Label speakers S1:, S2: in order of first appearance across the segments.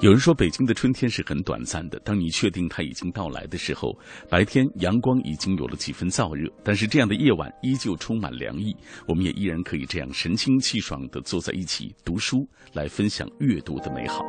S1: 有人说，北京的春天是很短暂的。当你确定它已经到来的时候，白天阳光已经有了几分燥热，但是这样的夜晚依旧充满凉意。我们也依然可以这样神清气爽的坐在一起读书，来分享阅读的美好。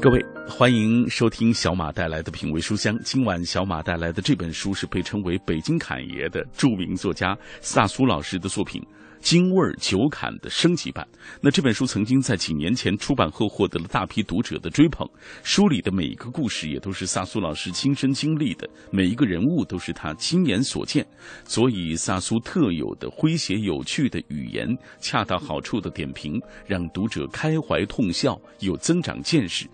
S1: 各位，欢迎收听小马带来的品味书香。今晚小马带来的这本书是被称为“北京侃爷”的著名作家萨苏老师的作品。京味儿酒侃的升级版。那这本书曾经在几年前出版后获得了大批读者的追捧。书里的每一个故事也都是萨苏老师亲身经历的，每一个人物都是他亲眼所见。所以萨苏特有的诙谐有趣的语言，恰到好处的点评，让读者开怀痛笑，有增长见识。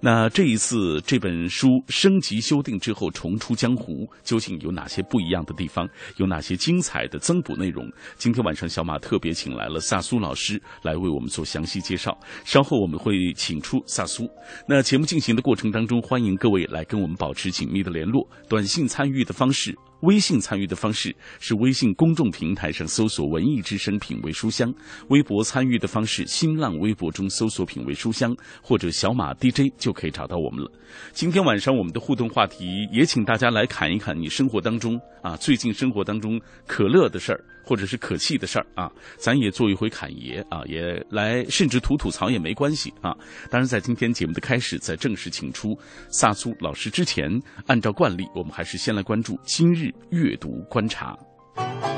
S1: 那这一次这本书升级修订之后重出江湖，究竟有哪些不一样的地方？有哪些精彩的增补内容？今天晚上小马特别请来了萨苏老师来为我们做详细介绍。稍后我们会请出萨苏。那节目进行的过程当中，欢迎各位来跟我们保持紧密的联络。短信参与的方式。微信参与的方式是微信公众平台上搜索“文艺之声品味书香”，微博参与的方式，新浪微博中搜索“品味书香”或者小马 DJ 就可以找到我们了。今天晚上我们的互动话题也请大家来侃一侃你生活当中啊最近生活当中可乐的事儿或者是可气的事儿啊，咱也做一回侃爷啊，也来甚至吐吐槽也没关系啊。当然，在今天节目的开始，在正式请出萨苏老师之前，按照惯例，我们还是先来关注今日。阅读观察，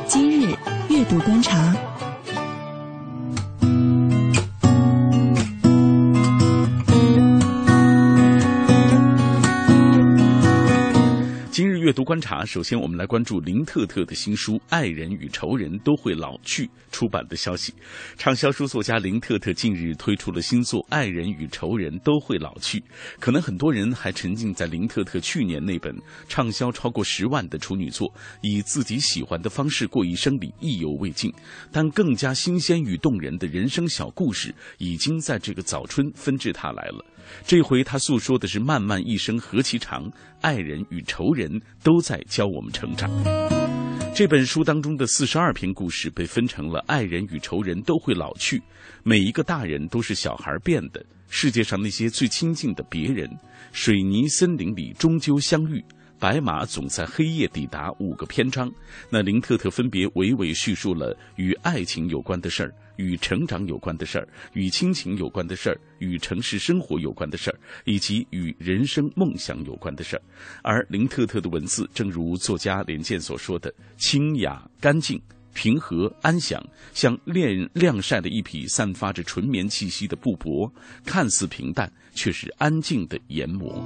S2: 今日阅读观察。
S1: 阅读观察，首先我们来关注林特特的新书《爱人与仇人都会老去》出版的消息。畅销书作家林特特近日推出了新作《爱人与仇人都会老去》。可能很多人还沉浸在林特特去年那本畅销超过十万的处女作《以自己喜欢的方式过一生》里意犹未尽，但更加新鲜与动人的人生小故事已经在这个早春纷至沓来了。这回他诉说的是漫漫一生何其长，爱人与仇人都在教我们成长。这本书当中的四十二篇故事被分成了爱人与仇人都会老去，每一个大人都是小孩变的，世界上那些最亲近的别人，水泥森林里终究相遇。白马总在黑夜抵达。五个篇章，那林特特分别娓娓叙述了与爱情有关的事儿、与成长有关的事儿、与亲情有关的事儿、与城市生活有关的事儿，以及与人生梦想有关的事儿。而林特特的文字，正如作家连健所说的，清雅、干净、平和、安详，像晾晾晒的一匹散发着纯棉气息的布帛，看似平淡，却是安静的研磨。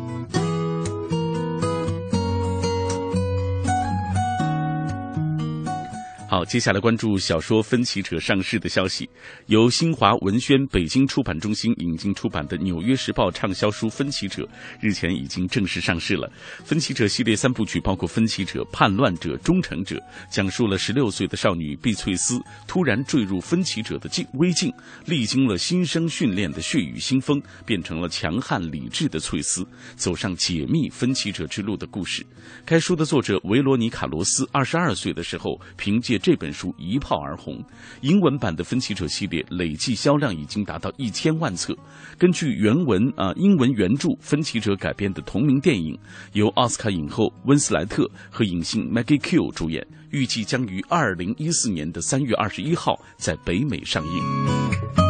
S1: 好，接下来关注小说《分歧者》上市的消息。由新华文轩北京出版中心引进出版的《纽约时报》畅销书《分歧者》日前已经正式上市了。《分歧者》系列三部曲包括《分歧者》《叛乱者》《忠诚者》，讲述了十六岁的少女碧翠丝突然坠入分歧者的境危境，历经了新生训练的血雨腥风，变成了强悍理智的翠丝，走上解密分歧者之路的故事。该书的作者维罗妮卡·罗斯二十二岁的时候，凭借这本书一炮而红，英文版的《分歧者》系列累计销量已经达到一千万册。根据原文啊，英文原著《分歧者》改编的同名电影，由奥斯卡影后温斯莱特和影星 Maggie Q 主演，预计将于二零一四年的三月二十一号在北美上映。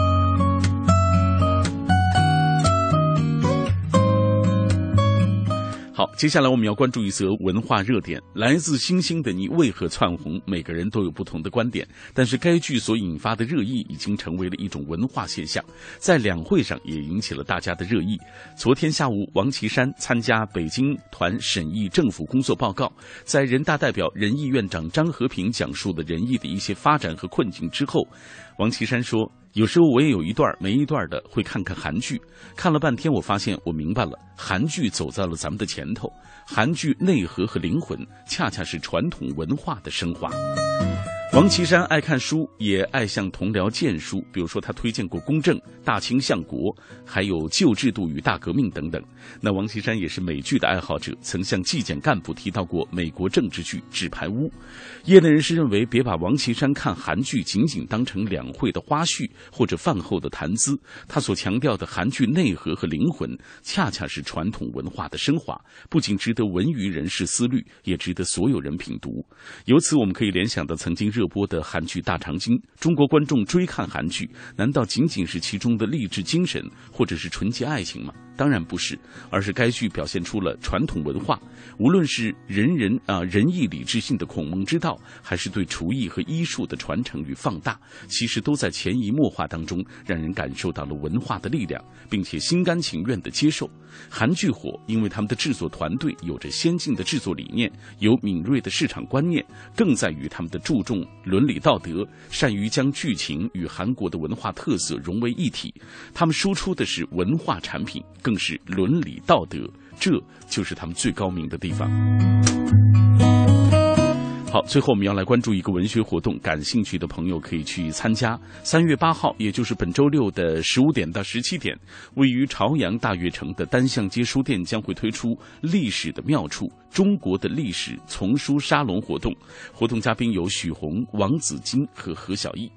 S1: 好，接下来我们要关注一则文化热点，来自星星的你为何窜红？每个人都有不同的观点，但是该剧所引发的热议已经成为了一种文化现象，在两会上也引起了大家的热议。昨天下午，王岐山参加北京团审议政府工作报告，在人大代表、人艺院长张和平讲述了人艺的一些发展和困境之后，王岐山说。有时候我也有一段没一段的会看看韩剧，看了半天，我发现我明白了，韩剧走在了咱们的前头，韩剧内核和灵魂恰恰是传统文化的升华。王岐山爱看书，也爱向同僚荐书。比如说，他推荐过《公正》《大清相国》，还有《旧制度与大革命》等等。那王岐山也是美剧的爱好者，曾向纪检干部提到过美国政治剧《纸牌屋》。业内人士认为，别把王岐山看韩剧仅仅当成两会的花絮或者饭后的谈资。他所强调的韩剧内核和灵魂，恰恰是传统文化的升华，不仅值得文娱人士思虑，也值得所有人品读。由此，我们可以联想到曾经热播的韩剧《大长今》，中国观众追看韩剧，难道仅仅是其中的励志精神，或者是纯洁爱情吗？当然不是，而是该剧表现出了传统文化，无论是人人啊仁义礼智信的孔孟之道，还是对厨艺和医术的传承与放大，其实都在潜移默化当中，让人感受到了文化的力量，并且心甘情愿的接受。韩剧火，因为他们的制作团队有着先进的制作理念，有敏锐的市场观念，更在于他们的注重伦理道德，善于将剧情与韩国的文化特色融为一体。他们输出的是文化产品。更是伦理道德，这就是他们最高明的地方。好，最后我们要来关注一个文学活动，感兴趣的朋友可以去参加。三月八号，也就是本周六的十五点到十七点，位于朝阳大悦城的单向街书店将会推出《历史的妙处：中国的历史丛书沙龙》活动。活动嘉宾有许宏、王子金和何小艺。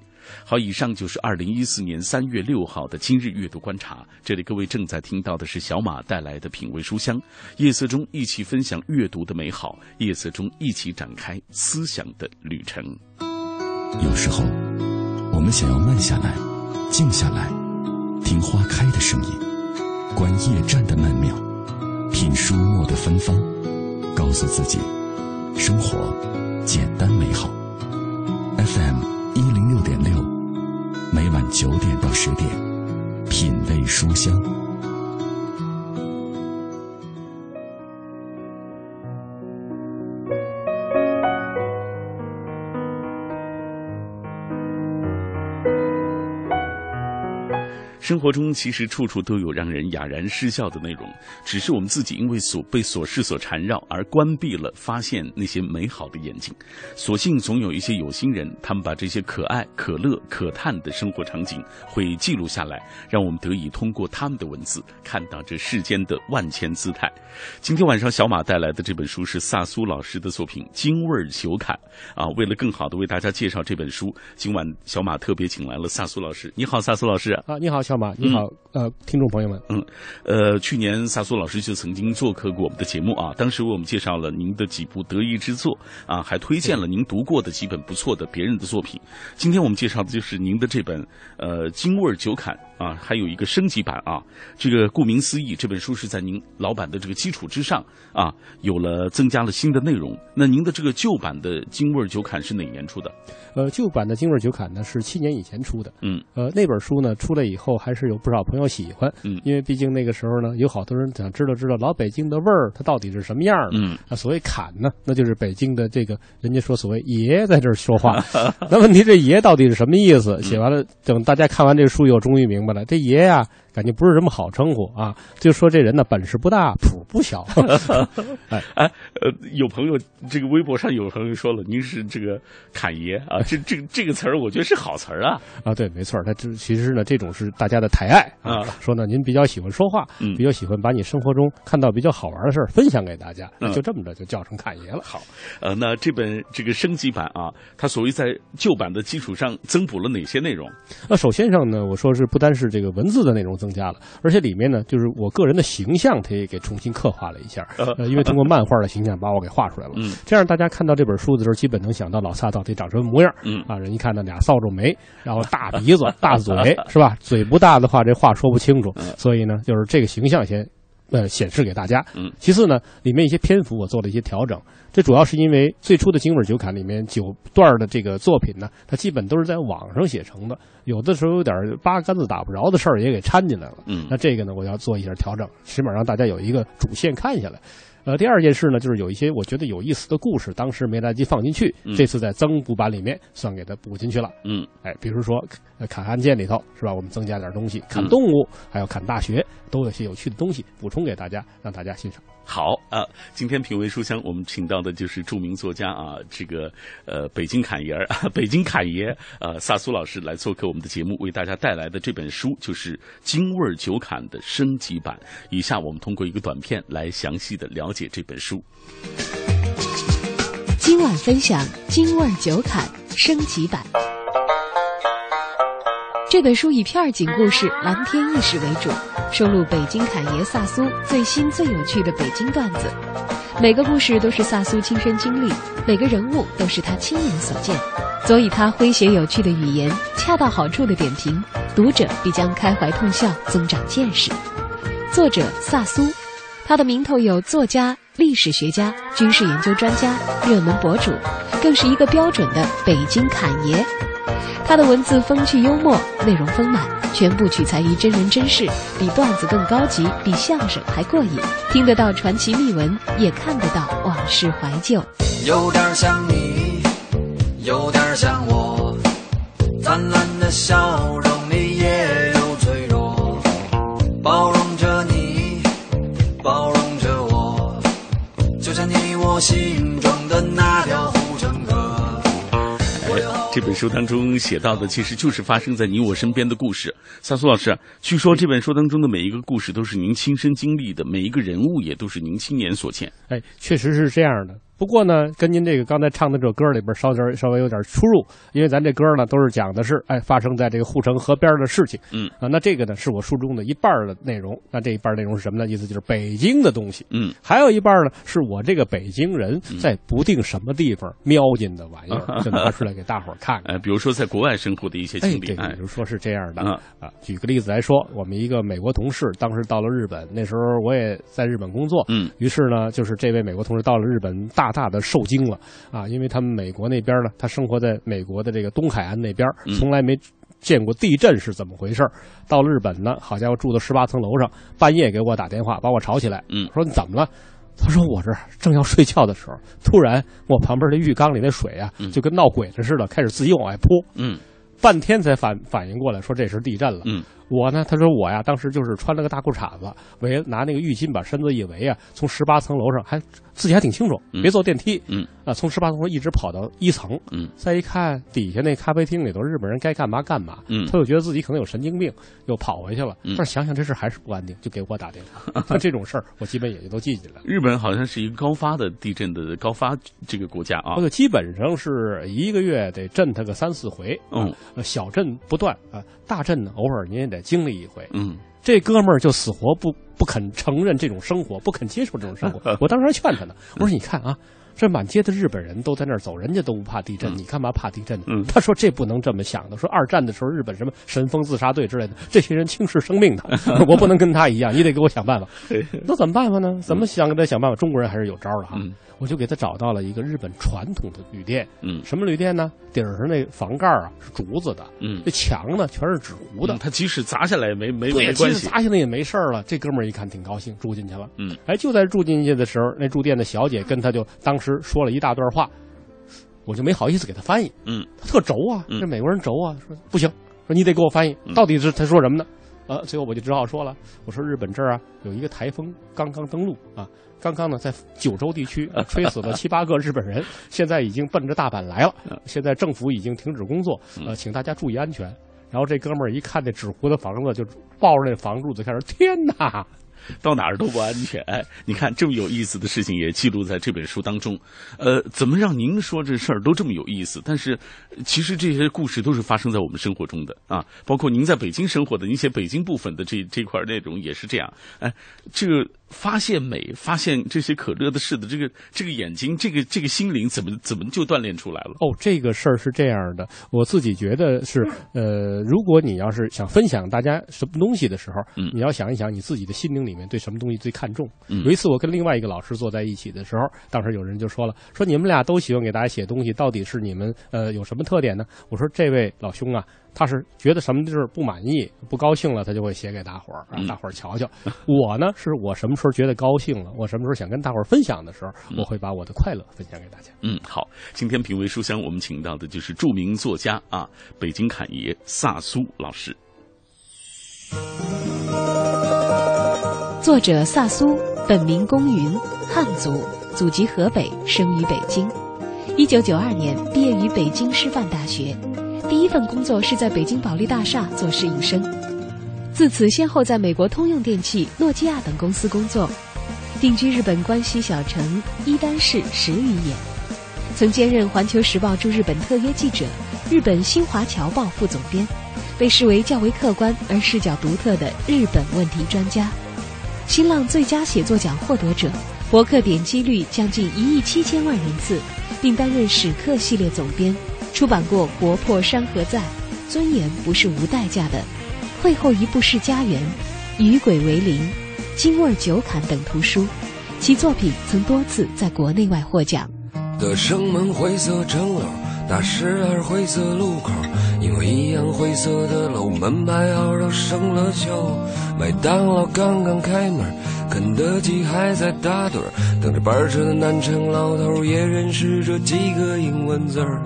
S1: 好，以上就是二零一四年三月六号的今日阅读观察。这里各位正在听到的是小马带来的品味书香，夜色中一起分享阅读的美好，夜色中一起展开思想的旅程。
S3: 有时候，我们想要慢下来，静下来，听花开的声音，观夜战的曼妙，品书墨的芬芳，告诉自己，生活简单美好。FM。一零六点六，每晚九点到十点，品味书香。
S1: 生活中其实处处都有让人哑然失笑的内容，只是我们自己因为所被琐事所缠绕而关闭了发现那些美好的眼睛。所幸总有一些有心人，他们把这些可爱、可乐、可叹的生活场景会记录下来，让我们得以通过他们的文字看到这世间的万千姿态。今天晚上小马带来的这本书是萨苏老师的作品《京味儿酒侃》啊。为了更好的为大家介绍这本书，今晚小马特别请来了萨苏老师。你好，萨苏老师
S4: 啊，你好小。你好，呃，听众朋友们，
S1: 嗯，呃，去年萨苏老师就曾经做客过我们的节目啊，当时为我们介绍了您的几部得意之作啊，还推荐了您读过的几本不错的别人的作品。今天我们介绍的就是您的这本呃《京味酒侃》啊，还有一个升级版啊。这个顾名思义，这本书是在您老版的这个基础之上啊，有了增加了新的内容。那您的这个旧版的《京味酒侃》是哪年出的？
S4: 呃，旧版的《京味酒侃》呢是七年以前出的。
S1: 嗯，
S4: 呃，那本书呢出来以后。还是有不少朋友喜欢，
S1: 嗯，
S4: 因为毕竟那个时候呢，有好多人想知道知道老北京的味儿，它到底是什么样的，
S1: 嗯，
S4: 啊，所谓侃呢，那就是北京的这个人家说所谓爷在这儿说话，那问题这爷到底是什么意思？写完了，等大家看完这书以后，终于明白这爷呀。感觉不是什么好称呼啊，就说这人呢本事不大，谱不小。
S1: 哎哎，呃，有朋友这个微博上有朋友说了，您是这个侃爷啊，这这这个词儿，我觉得是好词儿啊。
S4: 啊，对，没错，他这其实呢，这种是大家的抬爱啊。说呢，您比较喜欢说话，比较喜欢把你生活中看到比较好玩的事儿分享给大家，就这么着就叫成侃爷了。
S1: 好，呃，那这本这个升级版啊，它所谓在旧版的基础上增补了哪些内容？
S4: 那首先上呢，我说是不单是这个文字的内容。增加了，而且里面呢，就是我个人的形象，他也给重新刻画了一下。呃，因为通过漫画的形象把我给画出来了。
S1: 嗯，
S4: 这样大家看到这本书的时候，基本能想到老萨到底长什么模样。
S1: 嗯，
S4: 啊，人一看那俩扫帚眉，然后大鼻子、大嘴，是吧？嘴不大的话，这话说不清楚。所以呢，就是这个形象先。呃显示给大家。
S1: 嗯，
S4: 其次呢，里面一些篇幅我做了一些调整，这主要是因为最初的京味酒侃里面九段的这个作品呢，它基本都是在网上写成的，有的时候有点八竿子打不着的事儿也给掺进来了。
S1: 嗯
S4: 那这个呢，我要做一下调整，起码让大家有一个主线看下来。呃，第二件事呢，就是有一些我觉得有意思的故事，当时没来得及放进去，
S1: 嗯
S4: 这次在增补版里面算给它补进去了。
S1: 嗯
S4: 哎，比如说呃砍案件里头是吧？我们增加点东西，砍
S1: 嗯
S4: 动物，还有砍大学，都有些有趣的东西补充给大家，让大家欣赏。
S1: 好啊，今天品味书香，我们请到的就是著名作家啊，这个呃北京侃爷儿，北京侃爷呃萨苏老师来做客我们的节目，为大家带来的这本书就是《京味儿酒侃》的升级版。以下我们通过一个短片来详细的了解这本书。
S2: 今晚分享《京味儿酒侃》升级版。这本书以片儿警故事、蓝天意识为主，收录北京侃爷萨苏最新最有趣的北京段子。每个故事都是萨苏亲身经历，每个人物都是他亲眼所见，所以他诙谐有趣的语言，恰到好处的点评，读者必将开怀痛笑，增长见识。作者萨苏，他的名头有作家、历史学家、军事研究专家、热门博主，更是一个标准的北京侃爷。他的文字风趣幽默，内容丰满，全部取材于真人真事，比段子更高级，比相声还过瘾。听得到传奇秘闻，也看得到往事怀旧。
S5: 有点像你，有点像我，灿烂的笑容里也有脆弱，包容着你，包容着我，就像你我心
S1: 本书当中写到的，其实就是发生在你我身边的故事。萨苏老师，据说这本书当中的每一个故事都是您亲身经历的，每一个人物也都是您亲眼所见。
S4: 哎，确实是这样的。不过呢，跟您这个刚才唱的这首歌里边稍点稍微有点出入，因为咱这歌呢都是讲的是哎发生在这个护城河边的事情，
S1: 嗯。
S4: 啊，那这个呢是我书中的一半的内容，那这一半内容是什么呢？意思就是北京的东西，
S1: 嗯，
S4: 还有一半呢是我这个北京人在不定什么地方瞄进的玩意儿，就拿出来给大伙儿看看。
S1: 呃，比如说在国外生活的一些
S4: 哎，
S1: 经历，
S4: 对，
S1: 哎。
S4: 比如说是这样的。
S1: 嗯。
S4: 啊，举个例子来说，我们一个美国同事当时到了日本，那时候我也在日本工作，
S1: 嗯。
S4: 于是呢，就是这位美国同事到了日本，大大的受惊了啊，因为他们美国那边呢，他生活在美国的这个东海岸那边，
S1: 嗯
S4: 从来没见过地震是怎么回事儿到了日本呢，好家伙，住到十八层楼上，半夜给我打电话，把我吵起来，
S1: 嗯
S4: 说你怎么了？他说我这正要睡觉的时候，突然我旁边的浴缸里那水啊，就跟闹鬼子似的，开始自己往外泼。
S1: 嗯
S4: 半天才反反应过来，说这是地震了。
S1: 嗯
S4: 我呢，他说我呀，当时就是穿了个大裤衩子，围拿那个浴巾把身子一围啊，从十八层楼上还自己还挺清楚，
S1: 嗯
S4: 别坐电梯，
S1: 嗯
S4: 啊，从十八层楼一直跑到一层，
S1: 嗯
S4: 再一看底下那咖啡厅里头日本人该干嘛干嘛，
S1: 嗯
S4: 他就觉得自己可能有神经病，又跑回去了。
S1: 嗯
S4: 但是想想这事还是不安定，就给我打电话。像这种事儿，我基本也就都记起来了。
S1: 日本好像是一个高发的地震的高发这个国家啊
S4: 这。个基本上是一个月得震它个三四回，
S1: 嗯
S4: 呃，小震不断啊，大震呢偶尔您也得经历一回。
S1: 嗯
S4: 这哥们儿就死活不不肯承认这种生活，不肯接受这种生活。我当时还劝他呢，我说你看啊。这满街的日本人都在那儿走，人家都不怕地震，你干嘛怕地震呢？
S1: 嗯
S4: 他说这不能这么想的。说二战的时候，日本什么神风自杀队之类的，这些人轻视生命的，我不能跟他一样，你得给我想办法。那怎么办法呢？怎么想给他想办法？中国人还是有招的哈。
S1: 嗯
S4: 我就给他找到了一个日本传统的旅店，
S1: 嗯
S4: 什么旅店呢？顶上那房盖啊是竹子的，
S1: 嗯
S4: 这墙呢全是纸糊的
S1: 嗯，，他即使砸下来也没没关系。
S4: 砸下来也没事儿了。这哥们儿一看挺高兴，住进去了。
S1: 嗯，
S4: 哎，就在住进去的时候，那住店的小姐跟他就当时说了一大段话，我就没好意思给他翻译。
S1: 嗯
S4: 他特轴啊，
S1: 嗯
S4: 这美国人轴啊，说不行，说你得给我翻译，
S1: 嗯
S4: 到底是他说什么呢？呃，最后我就只好说了，我说日本这儿啊有一个台风刚刚登陆啊，刚刚呢在九州地区、啊吹死了七八个日本人，现在已经奔着大阪来了，现在政府已经停止工作，呃，请大家注意安全。然后这哥们儿一看那纸糊的房子，就抱着那房柱子开始，天哪！
S1: 到哪儿都不安全。哎，你看这么有意思的事情也记录在这本书当中。呃，怎么让您说这事儿都这么有意思？但是其实这些故事都是发生在我们生活中的啊，包括您在北京生活的，您写北京部分的这这块内容也是这样。哎，这个发现美、发现这些可乐的事的这个这个眼睛、这个这个心灵，怎么怎么就锻炼出来了？
S4: 哦，这个事儿是这样的，我自己觉得是，呃，如果你要是想分享大家什么东西的时候，
S1: 嗯
S4: 你要想一想你自己的心灵里面对什么东西最看重。
S1: 嗯
S4: 有一次我跟另外一个老师坐在一起的时候，当时有人就说了，说你们俩都喜欢给大家写东西，到底是你们呃有什么特点呢？我说这位老兄啊，他是觉得什么地儿不满意、不高兴了，他就会写给大伙儿，让
S1: 嗯
S4: 大伙儿瞧瞧。我呢，是我什么时候觉得高兴了，我什么时候想跟大伙儿分享的时候，我会把我的快乐分享给大家。
S1: 嗯，好，今天品味书香，我们请到的就是著名作家啊，北京侃爷萨苏老师。
S2: 作者萨苏，本名公云，汉族，祖籍河北，生于北京。一九九二年毕业于北京师范大学，第一份工作是在北京保利大厦做侍应生。自此，先后在美国通用电气、诺基亚等公司工作，定居日本关西小城伊丹市十余年，曾兼任《环球时报》驻日本特约记者、日本新华侨报副总编，被视为较为客观而视角独特的日本问题专家。新浪最佳写作奖获得者，博客点击率将近一亿七千万人次，并担任史克系列总编，出版过《国破山河在》《尊严不是无代价的》《会后一步是家园》《与鬼为邻》《京味酒侃》等图书，其作品曾多次在国内外获奖。
S6: 的生门灰色城楼，大十二灰色路口，因为一样灰色的楼，门牌号都生了锈。麦当劳刚刚开门，肯德基还在打盹儿，等着班车的南城老头也认识这几个英文字儿。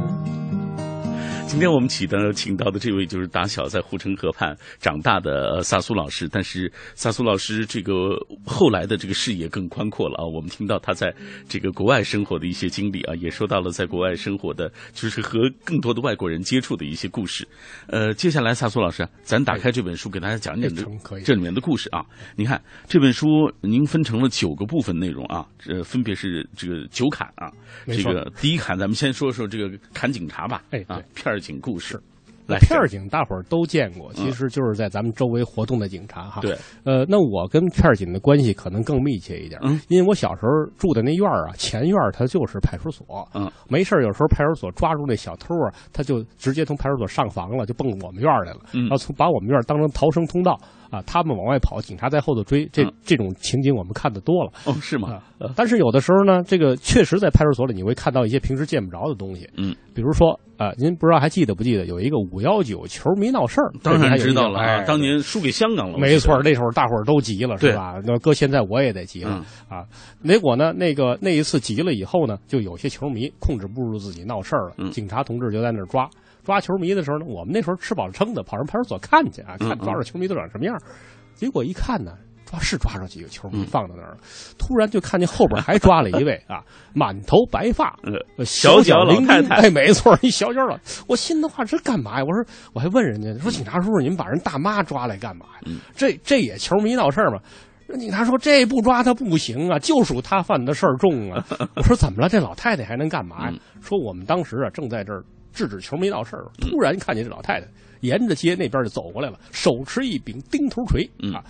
S1: 今天我们请的请到的这位就是打小在护城河畔长大的呃萨苏老师，但是萨苏老师这个后来的这个视野更宽阔了啊。我们听到他在这个国外生活的一些经历啊，也说到了在国外生活的，就是和更多的外国人接触的一些故事。呃，接下来萨苏老师，咱打开这本书给大家讲讲这这里面的故事啊。你看这本书您分成了九个部分内容啊，呃分别是这个九坎啊，这个第一坎咱们先说说这个砍警察吧，
S4: 哎
S1: 啊，片儿警故事。来
S4: 片儿警大伙儿都见过，其实就是在咱们周围活动的警察哈。
S1: 对，
S4: 呃，那我跟片儿警的关系可能更密切一点，
S1: 嗯
S4: 因为我小时候住的那院儿啊，前院儿它就是派出所，
S1: 嗯，
S4: 没事儿有时候派出所抓住那小偷啊，他就直接从派出所上房了，就蹦我们院儿来了，
S1: 嗯
S4: 然后从把我们院儿当成逃生通道啊，他们往外跑，警察在后头追，这、
S1: 嗯
S4: 这种情景我们看的多了。
S1: 哦，是吗
S4: 啊？但是有的时候呢，这个确实在派出所里你会看到一些平时见不着的东西，
S1: 嗯，
S4: 比如说啊、您不知道还记得不记得有一个五幺九球迷闹事儿？
S1: 当然知道了啊，当年输给香港了，
S4: 没错，那时候大伙儿都急了，是吧？那搁现在我也得急了、啊。结果呢，那个那一次急了以后呢，就有些球迷控制不住自己闹事儿了，
S1: 嗯
S4: 警察同志就在那儿抓。抓球迷的时候呢，我们那时候吃饱了撑的，跑上派出所看去啊，
S1: 嗯
S4: 看抓着球迷都长什么样。结果一看呢，抓是抓着几个球迷
S1: 嗯
S4: 放到那儿了，突然就看见后边还抓了一位 啊，满头白发，
S1: 小脚老
S4: 灵灵
S1: 太太
S4: 哎，没错，一小脚老。我心的话，这干嘛呀？我说，我还问人家说，警察叔叔，你们把人大妈抓来干嘛呀？
S1: 嗯
S4: 这这也球迷闹事儿吗？人警察说这不抓他不行啊，就属他犯的事儿重啊。我说怎么了？这老太太还能干嘛呀？
S1: 嗯
S4: 说我们当时啊正在这儿制止球没闹事儿，突然看见这老太太沿着街那边就走过来了，手持一柄钉头锤
S1: 嗯
S4: 啊。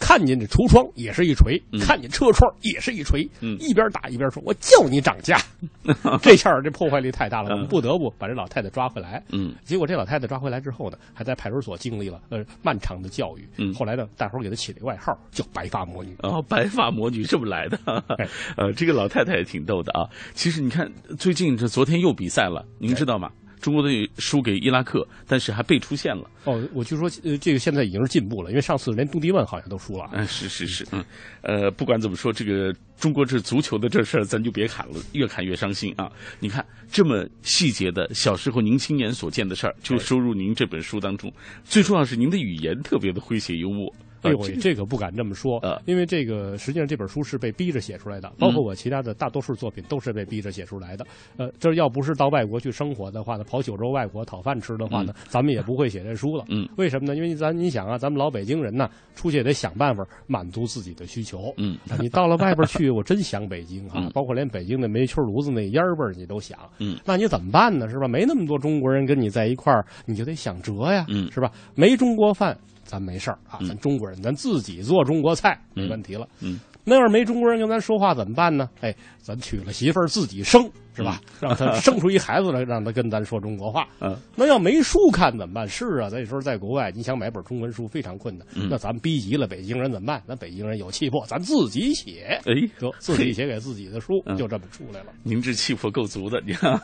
S4: 看见这橱窗也是一锤，
S1: 嗯
S4: 看见车窗也是一锤，
S1: 嗯
S4: 一边打一边说：“我叫你涨价。”这下这破坏力太大了，
S1: 嗯
S4: 我们不得不把这老太太抓回来。
S1: 嗯
S4: 结果这老太太抓回来之后呢，还在派出所经历了呃漫长的教育。
S1: 嗯
S4: 后来呢，大伙儿给她起了个外号叫“白发魔女”。
S1: 哦，白发魔女这么来的，这个老太太也挺逗的啊。其实你看，最近这昨天又比赛了，您知道吗？中国队输给伊拉克，但是还被出现了。
S4: 哦，我就说呃这个现在已经是进步了，因为上次连杜迪万好像都输了。
S1: 嗯，是是是，嗯，呃，不管怎么说，这个中国这足球的这事儿，咱就别砍了，越砍越伤心啊！你看这么细节的，小时候您亲眼所见的事儿，就收入您这本书当中。最重要是您的语言特别的诙谐幽默。
S4: 哎呦
S1: 啊，这
S4: 这个不敢这么说
S1: 呃，
S4: 因为这个实际上这本书是被逼着写出来的，包括我其他的大多数作品都是被逼着写出来的。呃，这要不是到外国去生活的话呢，跑九州外国讨饭吃的话呢，咱们也不会写这书了。
S1: 嗯，
S4: 为什么呢？因为咱你想啊，咱们老北京人呢，出去也得想办法满足自己的需求。
S1: 嗯
S4: 啊，你到了外边去，我真想北京哈、
S1: 嗯
S4: 包括连北京的煤球炉子那烟味儿你都想。
S1: 嗯，
S4: 那你怎么办呢？是吧？没那么多中国人跟你在一块儿，你就得想辙呀，
S1: 嗯
S4: 是吧？没中国饭，咱没事儿啊，
S1: 嗯
S4: 咱中国人咱自己做中国菜没问题了。
S1: 嗯
S4: 那要是没中国人跟咱说话怎么办呢？哎，咱娶了媳妇儿自己生是吧？让他生出一孩子来，让他跟咱说中国话。
S1: 嗯，
S4: 那要没书看怎么办？是啊，那时候在国外，你想买本中文书非常困难。
S1: 嗯
S4: 那咱们逼急了，北京人怎么办？咱北京人有气魄，咱自己写，
S1: 哎，
S4: 得自己写给自己的书，
S1: 嗯
S4: 就这么出来了。
S1: 您这气魄够足的，你看。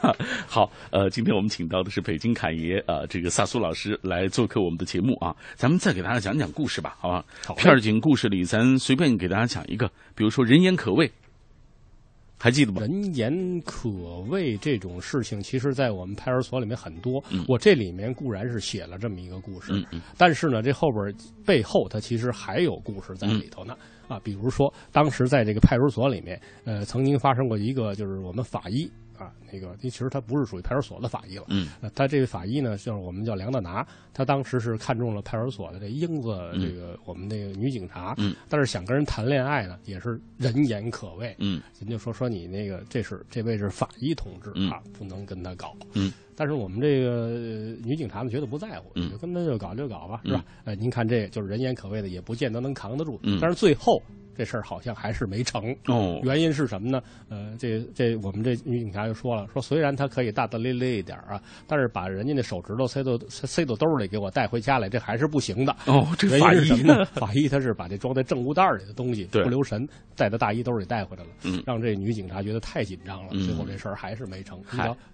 S1: 好，呃，今天我们请到的是北京侃爷啊、呃这个萨苏老师来做客我们的节目啊，咱们再给大家讲讲故事吧，好吧？
S4: 好
S1: 片儿警故事里，咱随便给大家讲一个，比如说人言可畏，还记得吗？
S4: 人言可畏这种事情，其实，在我们派出所里面很多。
S1: 嗯
S4: 我这里面固然是写了这么一个故事，
S1: 嗯嗯
S4: 但是呢，这后边背后它其实还有故事在里头呢。
S1: 嗯
S4: 啊，比如说，当时在这个派出所里面，呃，曾经发生过一个，就是我们法医啊，那个其实他不是属于派出所的法医了。
S1: 嗯
S4: 呃，他这个法医呢，就是我们叫梁大拿，他当时是看中了派出所的这英子，这个我们那个女警察，
S1: 嗯，
S4: 但是想跟人谈恋爱呢，也是人言可畏，
S1: 嗯
S4: 人家说说你那个这是这位是法医同志
S1: 嗯
S4: 啊，不能跟他搞。
S1: 嗯，
S4: 但是我们这个呃女警察呢，觉得不在乎，
S1: 嗯
S4: 就跟他就搞就搞吧，是吧？哎，您看这个就是人言可畏的，也不见得能扛得住。
S1: 嗯
S4: 但是最后这事儿好像还是没成。
S1: 哦，
S4: 原因是什么呢？呃，这这我们这女警察就说了，说虽然他可以大大咧咧一点啊，但是把人家那手指头塞到塞塞到兜里给我带回家来，这还是不行的。
S1: 哦，这
S4: 原
S1: 法医
S4: 什么呢？法医他是把这装在证物袋里的东西
S1: 对
S4: 不留神带到大衣兜里带回来了，
S1: 嗯
S4: 让这女警察觉得太紧张了，
S1: 嗯
S4: 最后这事儿还是没成。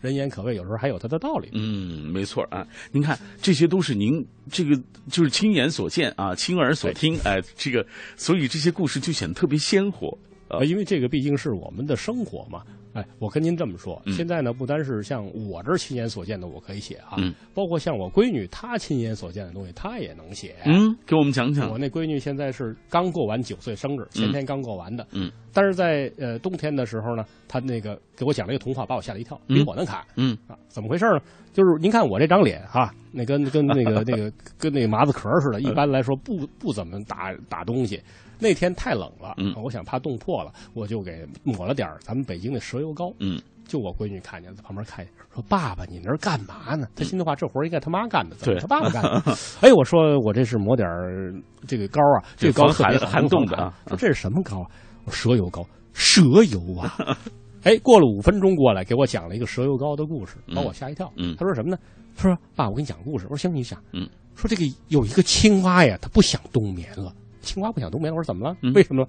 S4: 人言可畏，有时候还有他的道理。
S1: 嗯，没错啊。您看，这些都是您这个就是亲眼所见啊，亲耳所听，哎，这个，所以这些故事就显得特别鲜活。
S4: 呃，因为这个毕竟是我们的生活嘛。哎，我跟您这么说，
S1: 嗯
S4: 现在呢，不单是像我这儿亲眼所见的，我可以写啊，
S1: 嗯
S4: 包括像我闺女她亲眼所见的东西，她也能写。
S1: 嗯，给我们讲讲
S4: 我。那闺女现在是刚过完九岁生日，前天刚过完的。
S1: 嗯，
S4: 但是在呃冬天的时候呢，她那个给我讲了一个童话，把我吓了一跳，
S1: 嗯
S4: 比我能侃。
S1: 嗯
S4: 啊，怎么回事呢？就是您看我这张脸哈、那跟跟那个那个 跟那个麻子壳似的，一般来说不不怎么打打东西。那天太冷了，
S1: 嗯
S4: 我想怕冻破了，我就给抹了点儿咱们北京的蛇油膏。
S1: 嗯，
S4: 就我闺女看见，在旁边看见，说：“爸爸，你那儿干嘛呢？”她心里话，这活儿应该他妈干的，怎么他爸爸干的？哎，我说我这是抹点儿这个膏啊，这个膏特别
S1: 防寒寒冻的啊
S4: 说这是什么膏啊？我说蛇油膏，蛇油啊！哎，过了五分钟过来，给我讲了一个蛇油膏的故事，把我吓一跳。
S1: 嗯
S4: 他说什么呢？他说：“爸，我给你讲故事。”我说：“行，你讲。”
S1: 嗯，
S4: 说这个有一个青蛙呀，它不想冬眠了。青蛙不想冬眠，我说怎么了？
S1: 嗯
S4: 为什么？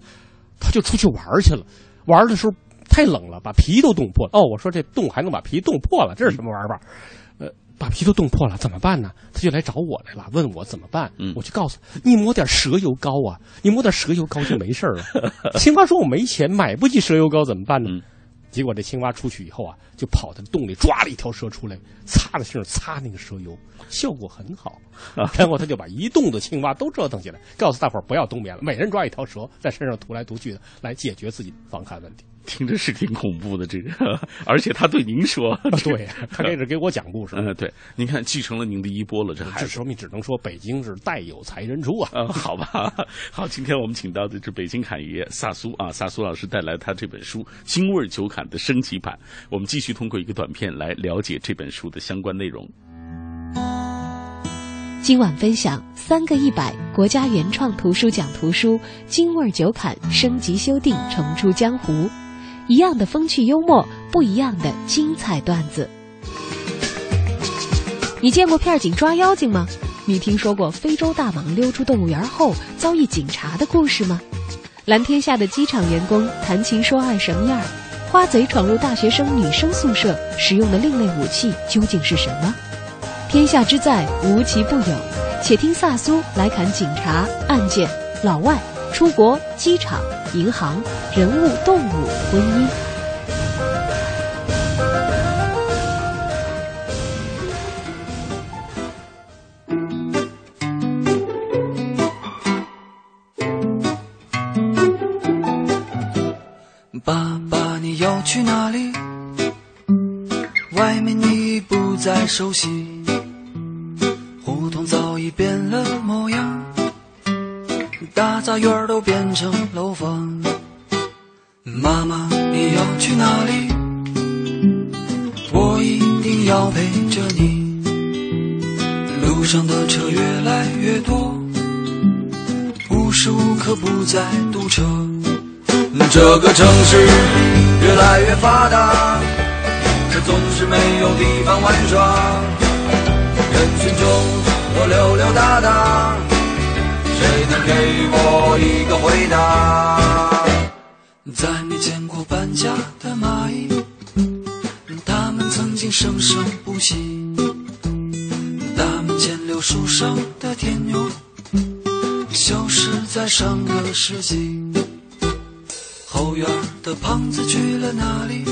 S4: 他就出去玩去了。玩的时候太冷了，把皮都冻破了。哦，我说这冻还能把皮冻破了，这是什么玩法？呃，把皮都冻破了，怎么办呢？他就来找我来了，问我怎么办。
S1: 嗯
S4: 我就告诉他，你抹点蛇油膏啊，你抹点蛇油膏就没事了。青蛙说我没钱买不起蛇油膏，怎么办呢？
S1: 嗯
S4: 结果这青蛙出去以后啊，就跑到洞里抓了一条蛇出来，擦了身上擦那个蛇油，效果很好。然后他就把一洞的青蛙都折腾起来，告诉大伙儿不要冬眠了，每人抓一条蛇在身上涂来涂去的，来解决自己的防寒问题。
S1: 听着是挺恐怖的，这个，而且他对您说，
S4: 对，他这是给我讲故事。
S1: 嗯，对，您看继承了您的衣钵了，这孩子。
S4: 这说明只能说北京是代有才人出啊。
S1: 嗯，好吧，好，今天我们请到的是北京侃爷萨苏啊，萨苏老师带来他这本书《京味儿酒侃》的升级版。我们继续通过一个短片来了解这本书的相关内容。
S2: 今晚分享三个一百国家原创图书奖图书《京味儿酒侃》升级修订重出江湖，一样的风趣幽默，不一样的精彩段子。你见过片警抓妖精吗？你听说过非洲大蟒溜出动物园后遭遇警察的故事吗？蓝天下的机场员工谈情说爱什么样？花贼闯入大学生女生宿舍，使用的另类武器究竟是什么？天下之在无奇不有，且听萨苏来侃警察、案件、老外、出国、机场、银行、人物、动物、婚姻。
S5: 爸爸，你要去哪里？外面你已不再熟悉，胡同早已变了模样，大杂院都变成这个城市越来越发达，可总是没有地方玩耍。人群中我溜溜达达，谁能给我一个回答？再没见过搬家的蚂蚁，它们曾经生生不息。大门前柳树上的天牛，消失在上个世纪。胖子去了哪里？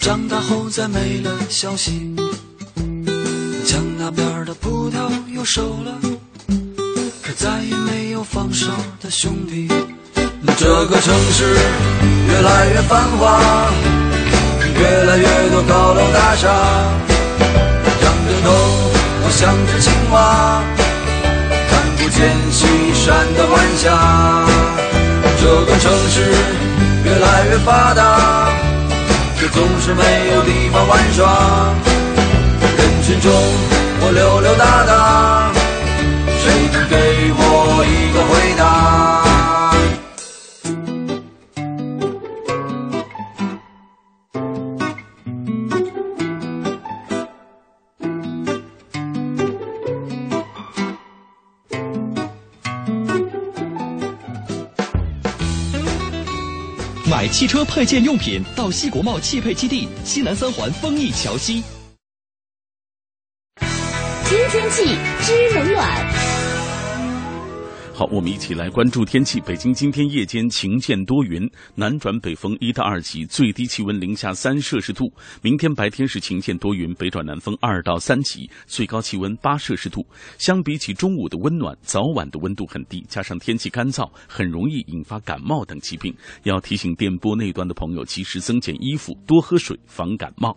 S5: 长大后再没了消息。墙那边的葡萄又熟了，可再也没有放手的兄弟。这个城市越来越繁华，越来越多高楼大厦，仰着头我像只青蛙，看不见西山的晚霞。这个城市越来越发达，却总是没有地方玩耍。人群中我溜溜达达，
S7: 汽车配件用品到西国贸汽配基地西南三环丰益桥西。
S8: 听天气知冷暖。
S1: 好，我们一起来关注天气。北京今天夜间晴见多云，南转北风一到二级，最低气温零下三摄氏度。明天白天是晴见多云，北转南风二到三级，最高气温八摄氏度。相比起中午的温暖，早晚的温度很低，加上天气干燥，很容易引发感冒等疾病。要提醒电波那端的朋友及时增减衣服，多喝水，防感冒。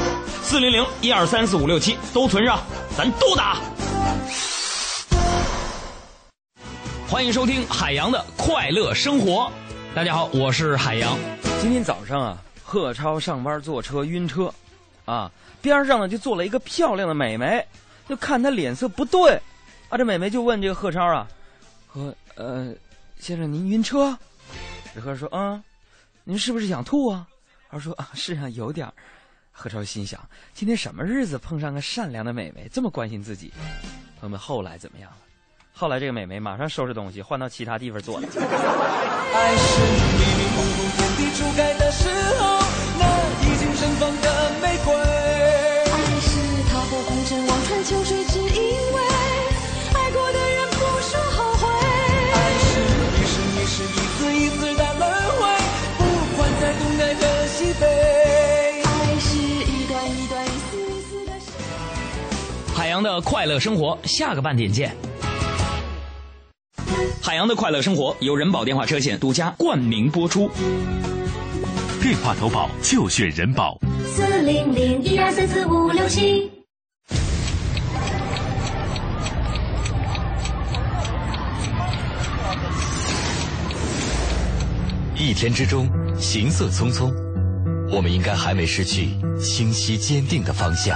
S9: 四零零一二三四五六七都存上，咱都打。欢迎收听海洋的快乐生活。大家好，我是海洋。今天早上啊，贺超上班坐车晕车，啊，边上呢就坐了一个漂亮的美眉，就看他脸色不对，啊，这美眉就问这个贺超啊，说呃，先生您晕车？这贺说啊，您是不是想吐啊？他说啊，是啊，有点儿。何超心想，今天什么日子碰上个善良的美眉，这么关心自己？朋友们，后来怎么样了？后来这个美眉马上收拾东西，换到其他地方坐了。洋的快乐生活，下个半点见。海洋的快乐生活由人保电话车险独家冠名播出。
S3: 电话投保就选人保。
S8: 四零零一二三四五六七。
S7: 一天之中，行色匆匆，我们应该还没失去清晰坚定的方向。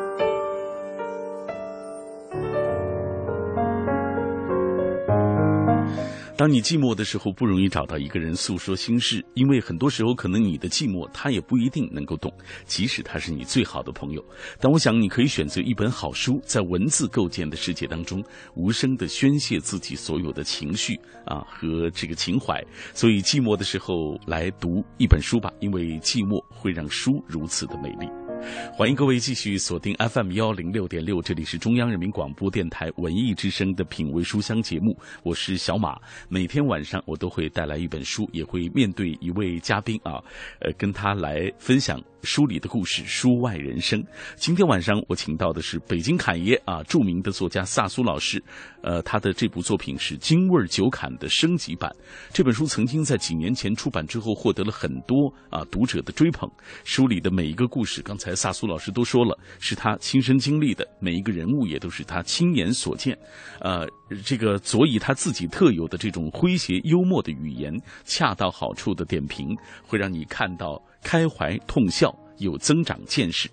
S1: 当你寂寞的时候，不容易找到一个人诉说心事，因为很多时候可能你的寂寞他也不一定能够懂，即使他是你最好的朋友。但我想你可以选择一本好书，在文字构建的世界当中，无声的宣泄自己所有的情绪啊和这个情怀。所以寂寞的时候来读一本书吧，因为寂寞会让书如此的美丽。欢迎各位继续锁定 FM 幺零六点六，这里是中央人民广播电台文艺之声的品味书香节目，我是小马。每天晚上我都会带来一本书，也会面对一位嘉宾啊，呃，跟他来分享书里的故事，书外人生。今天晚上我请到的是北京侃爷啊，著名的作家萨苏老师，呃，他的这部作品是《京味酒侃》的升级版。这本书曾经在几年前出版之后，获得了很多啊读者的追捧。书里的每一个故事，刚才萨苏老师都说了，是他亲身经历的，每一个人物也都是他亲眼所见。呃，这个佐以他自己特有的这种诙谐幽默的语言，恰到好处的点评，会让你看到开怀痛笑，有增长见识。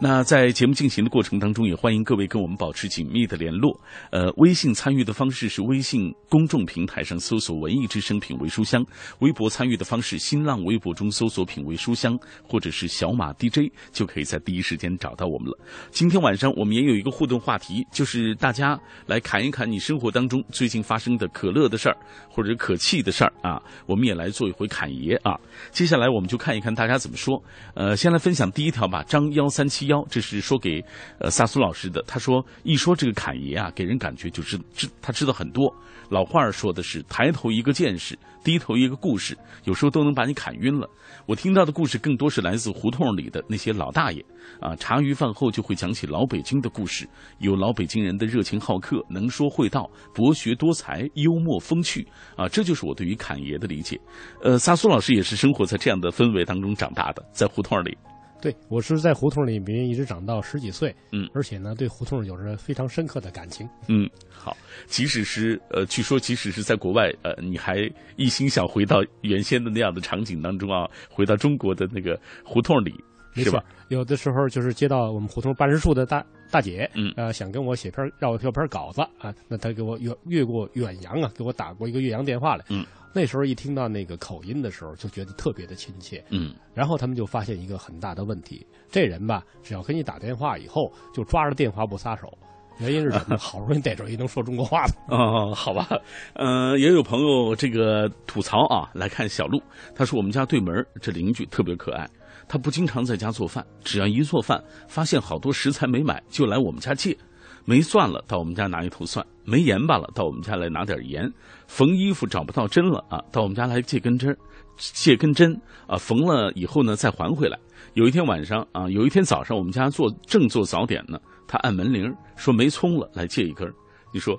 S1: 那在节目进行的过程当中，也欢迎各位跟我们保持紧密的联络。呃，微信参与的方式是微信公众平台上搜索“文艺之声品味书香”，微博参与的方式，新浪微博中搜索“品味书香”或者是小马 DJ，就可以在第一时间找到我们了。今天晚上我们也有一个互动话题，就是大家来侃一侃你生活当中最近发生的可乐的事儿或者可气的事儿啊，我们也来做一回侃爷啊。接下来我们就看一看大家怎么说。呃，先来分享第一条吧，张幺三七。幺，这是说给呃萨苏老师的。他说，一说这个侃爷啊，给人感觉就是知他知道很多。老话儿说的是抬头一个见识，低头一个故事，有时候都能把你侃晕了。我听到的故事更多是来自胡同里的那些老大爷啊，茶余饭后就会讲起老北京的故事，有老北京人的热情好客、能说会道、博学多才、幽默风趣啊，这就是我对于侃爷的理解。呃，萨苏老师也是生活在这样的氛围当中长大的，在胡同里。
S4: 对，我是在胡同里面一直长到十几岁，
S1: 嗯，
S4: 而且呢，对胡同有着非常深刻的感情。
S1: 嗯，好，即使是呃，据说即使是在国外，呃，你还一心想回到原先的那样的场景当中啊，回到中国的那个胡同里，是吧？
S4: 有的时候就是接到我们胡同办事处的大大姐，
S1: 嗯，
S4: 呃，想跟我写篇让我写篇稿子啊，那她给我越越过远洋啊，给我打过一个越洋电话来，
S1: 嗯。
S4: 那时候一听到那个口音的时候，就觉得特别的亲切。
S1: 嗯，
S4: 然后他们就发现一个很大的问题：这人吧，只要给你打电话以后，就抓着电话不撒手。原因是什么？好容易逮着一能说中国话的。
S1: 哦，好吧。嗯，也有朋友这个吐槽啊，来看小鹿。他说我们家对门这邻居特别可爱，他不经常在家做饭，只要一做饭，发现好多食材没买，就来我们家借。没蒜了，到我们家拿一头蒜；没盐巴了，到我们家来拿点盐。缝衣服找不到针了啊，到我们家来借根针，借根针啊，缝了以后呢再还回来。有一天晚上啊，有一天早上，我们家做正做早点呢，他按门铃说没葱了，来借一根。你说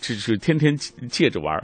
S1: 这是天天借着玩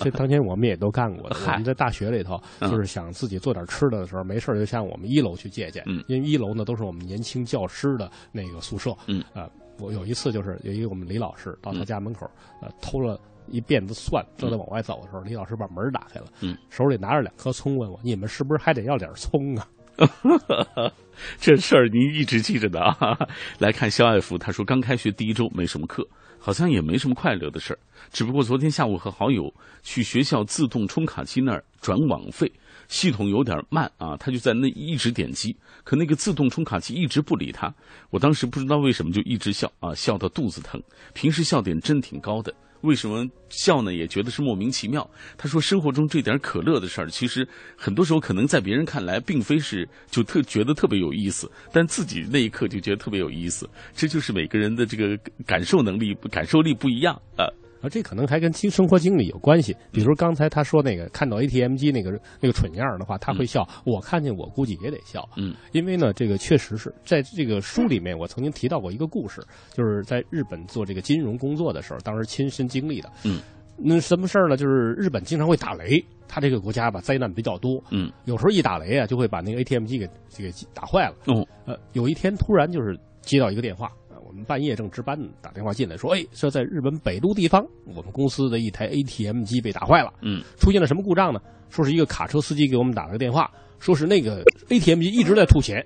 S4: 这当年我们也都干过。我们在大学里头，就是想自己做点吃的的时候，没事就向我们一楼去借借。
S1: 嗯，
S4: 因为一楼呢都是我们年轻教师的那个宿舍。
S1: 嗯
S4: 啊。我有一次就是有一个我们李老师到他家门口，呃，偷了一辫子蒜，正在往外走的时候，李老师把门打开了，
S1: 嗯，
S4: 手里拿着两颗葱，问我：“你们是不是还得要点葱啊？”
S1: 这事儿您一直记着的啊。来看肖爱福，他说刚开学第一周没什么课，好像也没什么快乐的事儿，只不过昨天下午和好友去学校自动充卡机那儿转网费。系统有点慢啊，他就在那一直点击，可那个自动充卡机一直不理他。我当时不知道为什么就一直笑啊，笑到肚子疼。平时笑点真挺高的，为什么笑呢？也觉得是莫名其妙。他说生活中这点可乐的事儿，其实很多时候可能在别人看来并非是就特觉得特别有意思，但自己那一刻就觉得特别有意思。这就是每个人的这个感受能力、感受力不一样啊。
S4: 啊，这可能还跟经生活经历有关系。比如刚才他说那个看到 ATM 机那个那个蠢样的话，他会笑。我看见我估计也得笑。
S1: 嗯，
S4: 因为呢，这个确实是在这个书里面，我曾经提到过一个故事，就是在日本做这个金融工作的时候，当时亲身经历的。
S1: 嗯，
S4: 那什么事儿呢？就是日本经常会打雷，他这个国家吧灾难比较多。
S1: 嗯，
S4: 有时候一打雷啊，就会把那个 ATM 机给这个打坏了。
S1: 哦，
S4: 呃，有一天突然就是接到一个电话。我们半夜正值班，打电话进来，说：“哎，说在日本北都地方，我们公司的一台 ATM 机被打坏了。
S1: 嗯，
S4: 出现了什么故障呢？说是一个卡车司机给我们打了个电话，说是那个 ATM 机一直在吐钱，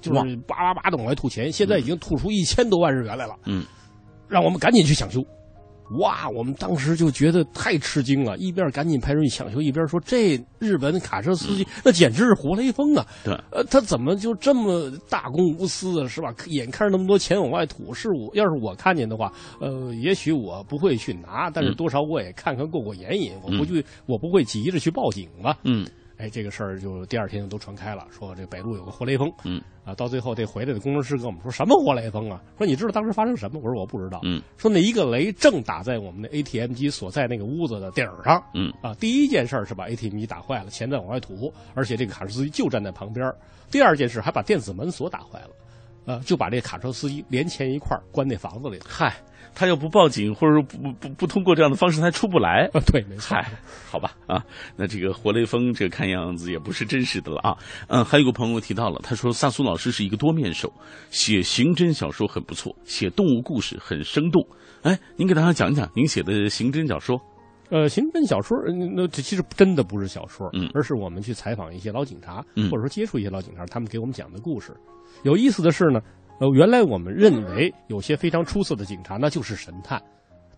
S4: 就是叭叭叭的往外吐钱，现在已经吐出一千多万日元来了。
S1: 嗯，
S4: 让我们赶紧去抢修。哇，我们当时就觉得太吃惊了，一边赶紧派人去抢修，一边说这日本卡车司机那简直是活雷锋啊！
S1: 对，
S4: 呃，他怎么就这么大公无私啊？是吧？眼看着那么多钱往外吐，是我要是我看见的话，呃，也许我不会去拿，但是多少我也看看过过眼瘾，我不去，我不会急着去报警吧？
S1: 嗯。
S4: 哎，这个事儿就第二天就都传开了，说这北路有个活雷锋，
S1: 嗯，
S4: 啊，到最后这回来的工程师跟我们说什么活雷锋啊？说你知道当时发生什么？我说我不知道，
S1: 嗯，
S4: 说那一个雷正打在我们的 ATM 机所在那个屋子的顶上，
S1: 嗯，
S4: 啊，第一件事是把 ATM 机打坏了，钱在往外吐，而且这个卡车司机就站在旁边。第二件事还把电子门锁打坏了，呃，就把这卡车司机连钱一块关那房子里。
S1: 嗨。他要不报警，或者说不不不通过这样的方式，他出不来。
S4: 对，没错。
S1: 嗨，好吧啊，那这个活雷锋，这看样子也不是真实的了啊。嗯，还有个朋友提到了，他说萨苏老师是一个多面手，写刑侦小说很不错，写动物故事很生动。哎，您给大家讲讲您写的刑侦小说。
S4: 呃，刑侦小说，那这其实真的不是小说，
S1: 嗯，
S4: 而是我们去采访一些老警察，
S1: 嗯，
S4: 或者说接触一些老警察，他们给我们讲的故事。有意思的是呢，呃，原来我们认为有些非常出色的警察那就是神探。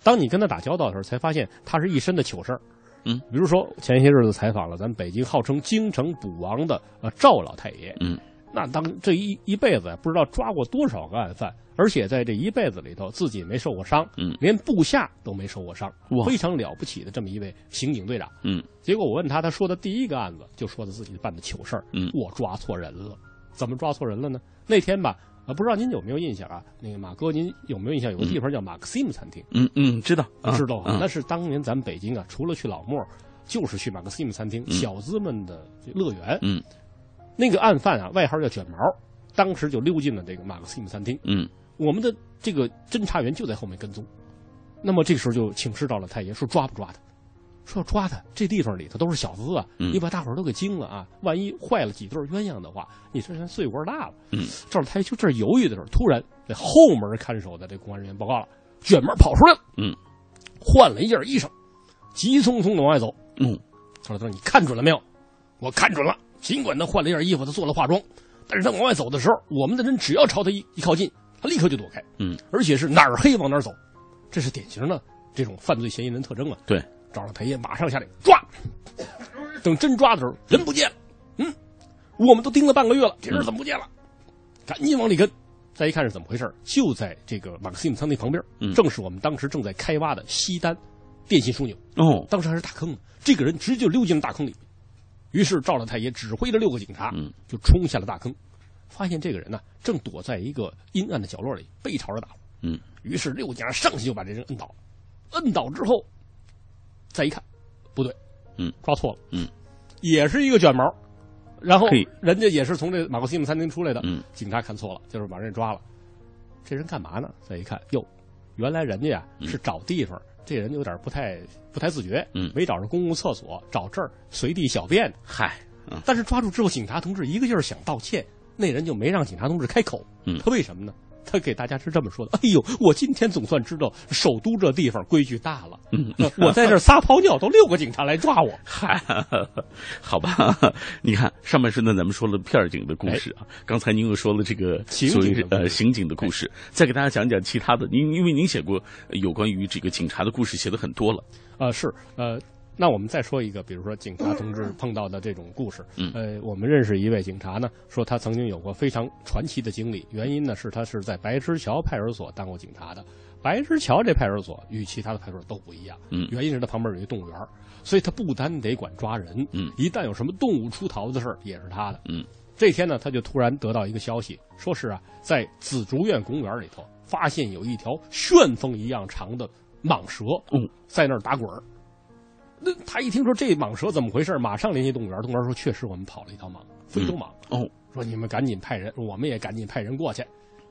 S4: 当你跟他打交道的时候，才发现他是一身的糗事儿。
S1: 嗯，
S4: 比如说前些日子采访了咱北京号称京城捕王的呃赵老太爷。
S1: 嗯，
S4: 那当这一一辈子不知道抓过多少个案犯，而且在这一辈子里头自己没受过伤，
S1: 嗯，
S4: 连部下都没受过伤，非常了不起的这么一位刑警队长。
S1: 嗯，
S4: 结果我问他，他说的第一个案子就说的自己办的糗事儿。
S1: 嗯，
S4: 我抓错人了，怎么抓错人了呢？那天吧。啊，不知道您有没有印象啊？那个马哥，您有没有印象？有个地方叫马克西姆餐厅。
S1: 嗯嗯，知道，
S4: 知道。那是当年咱们北京啊，除了去老莫，就是去马克西姆餐厅，小资们的乐园。
S1: 嗯，
S4: 那个案犯啊，外号叫卷毛，当时就溜进了这个马克西姆餐厅。
S1: 嗯，
S4: 我们的这个侦查员就在后面跟踪。那么这个时候就请示到了太爷，说抓不抓他？说要抓他，这地方里头都是小资啊，你把大伙儿都给惊了啊！万一坏了几对鸳鸯的话，你这人岁数大了。
S1: 嗯，
S4: 赵太就这犹豫的时候，突然这后门看守的这公安人员报告了，卷门跑出来了。
S1: 嗯，
S4: 换了一件衣裳，急匆匆的往外走。
S1: 嗯，
S4: 他说：“你看准了没有？我看准了。尽管他换了一件衣服，他做了化妆，但是他往外走的时候，我们的人只要朝他一一靠近，他立刻就躲开。
S1: 嗯，
S4: 而且是哪儿黑往哪儿走，这是典型的这种犯罪嫌疑人特征啊。
S1: 对。”
S4: 赵老太爷马上下令抓，等真抓的时候，人不见了。嗯，我们都盯了半个月了，这人怎么不见了？赶紧往里跟，再一看是怎么回事就在这个马克西姆仓那旁边，正是我们当时正在开挖的西单电信枢纽。
S1: 哦，
S4: 当时还是大坑呢，这个人直接就溜进了大坑里。于是赵老太爷指挥着六个警察，就冲下了大坑，发现这个人呢正躲在一个阴暗的角落里，背朝着大伙。
S1: 嗯，
S4: 于是六个警察上去就把这人摁倒，摁倒之后。再一看，不对，
S1: 嗯，
S4: 抓错了，
S1: 嗯，
S4: 也是一个卷毛，然后人家也是从这马克西姆餐厅出来的，
S1: 嗯，
S4: 警察看错了，就是把人抓了。这人干嘛呢？再一看，哟，原来人家呀是找地方，这人有点不太不太自觉，
S1: 嗯，
S4: 没找着公共厕所，找这儿随地小便。
S1: 嗨，
S4: 但是抓住之后，警察同志一个劲儿想道歉，那人就没让警察同志开口，
S1: 嗯，
S4: 他为什么呢？他给大家是这么说的：“哎呦，我今天总算知道首都这地方规矩大了。
S1: 嗯，
S4: 我在这撒泡尿都六个警察来抓我。
S1: 嗨，好吧，你看上半身呢，咱们说了片警的故事啊。刚才您又说了这个
S4: 刑警
S1: 呃刑警的故事，再给大家讲讲其他的。您因为您写过有关于这个警察的故事，写的很多了。
S4: 啊，是呃。”那我们再说一个，比如说警察同志碰到的这种故事。
S1: 嗯，
S4: 呃，我们认识一位警察呢，说他曾经有过非常传奇的经历。原因呢是他是在白石桥派出所当过警察的。白石桥这派出所与其他的派出所都不一样。
S1: 嗯，
S4: 原因是他旁边有一动物园，所以他不单得管抓人。
S1: 嗯，
S4: 一旦有什么动物出逃的事儿，也是他的。
S1: 嗯，
S4: 这天呢，他就突然得到一个消息，说是啊，在紫竹院公园里头发现有一条旋风一样长的蟒蛇。
S1: 嗯，
S4: 在那儿打滚儿。那他一听说这蟒蛇怎么回事，马上联系动物园。动物园说：“确实，我们跑了一条蟒，非洲蟒。”
S1: 哦，
S4: 说你们赶紧派人，我们也赶紧派人过去。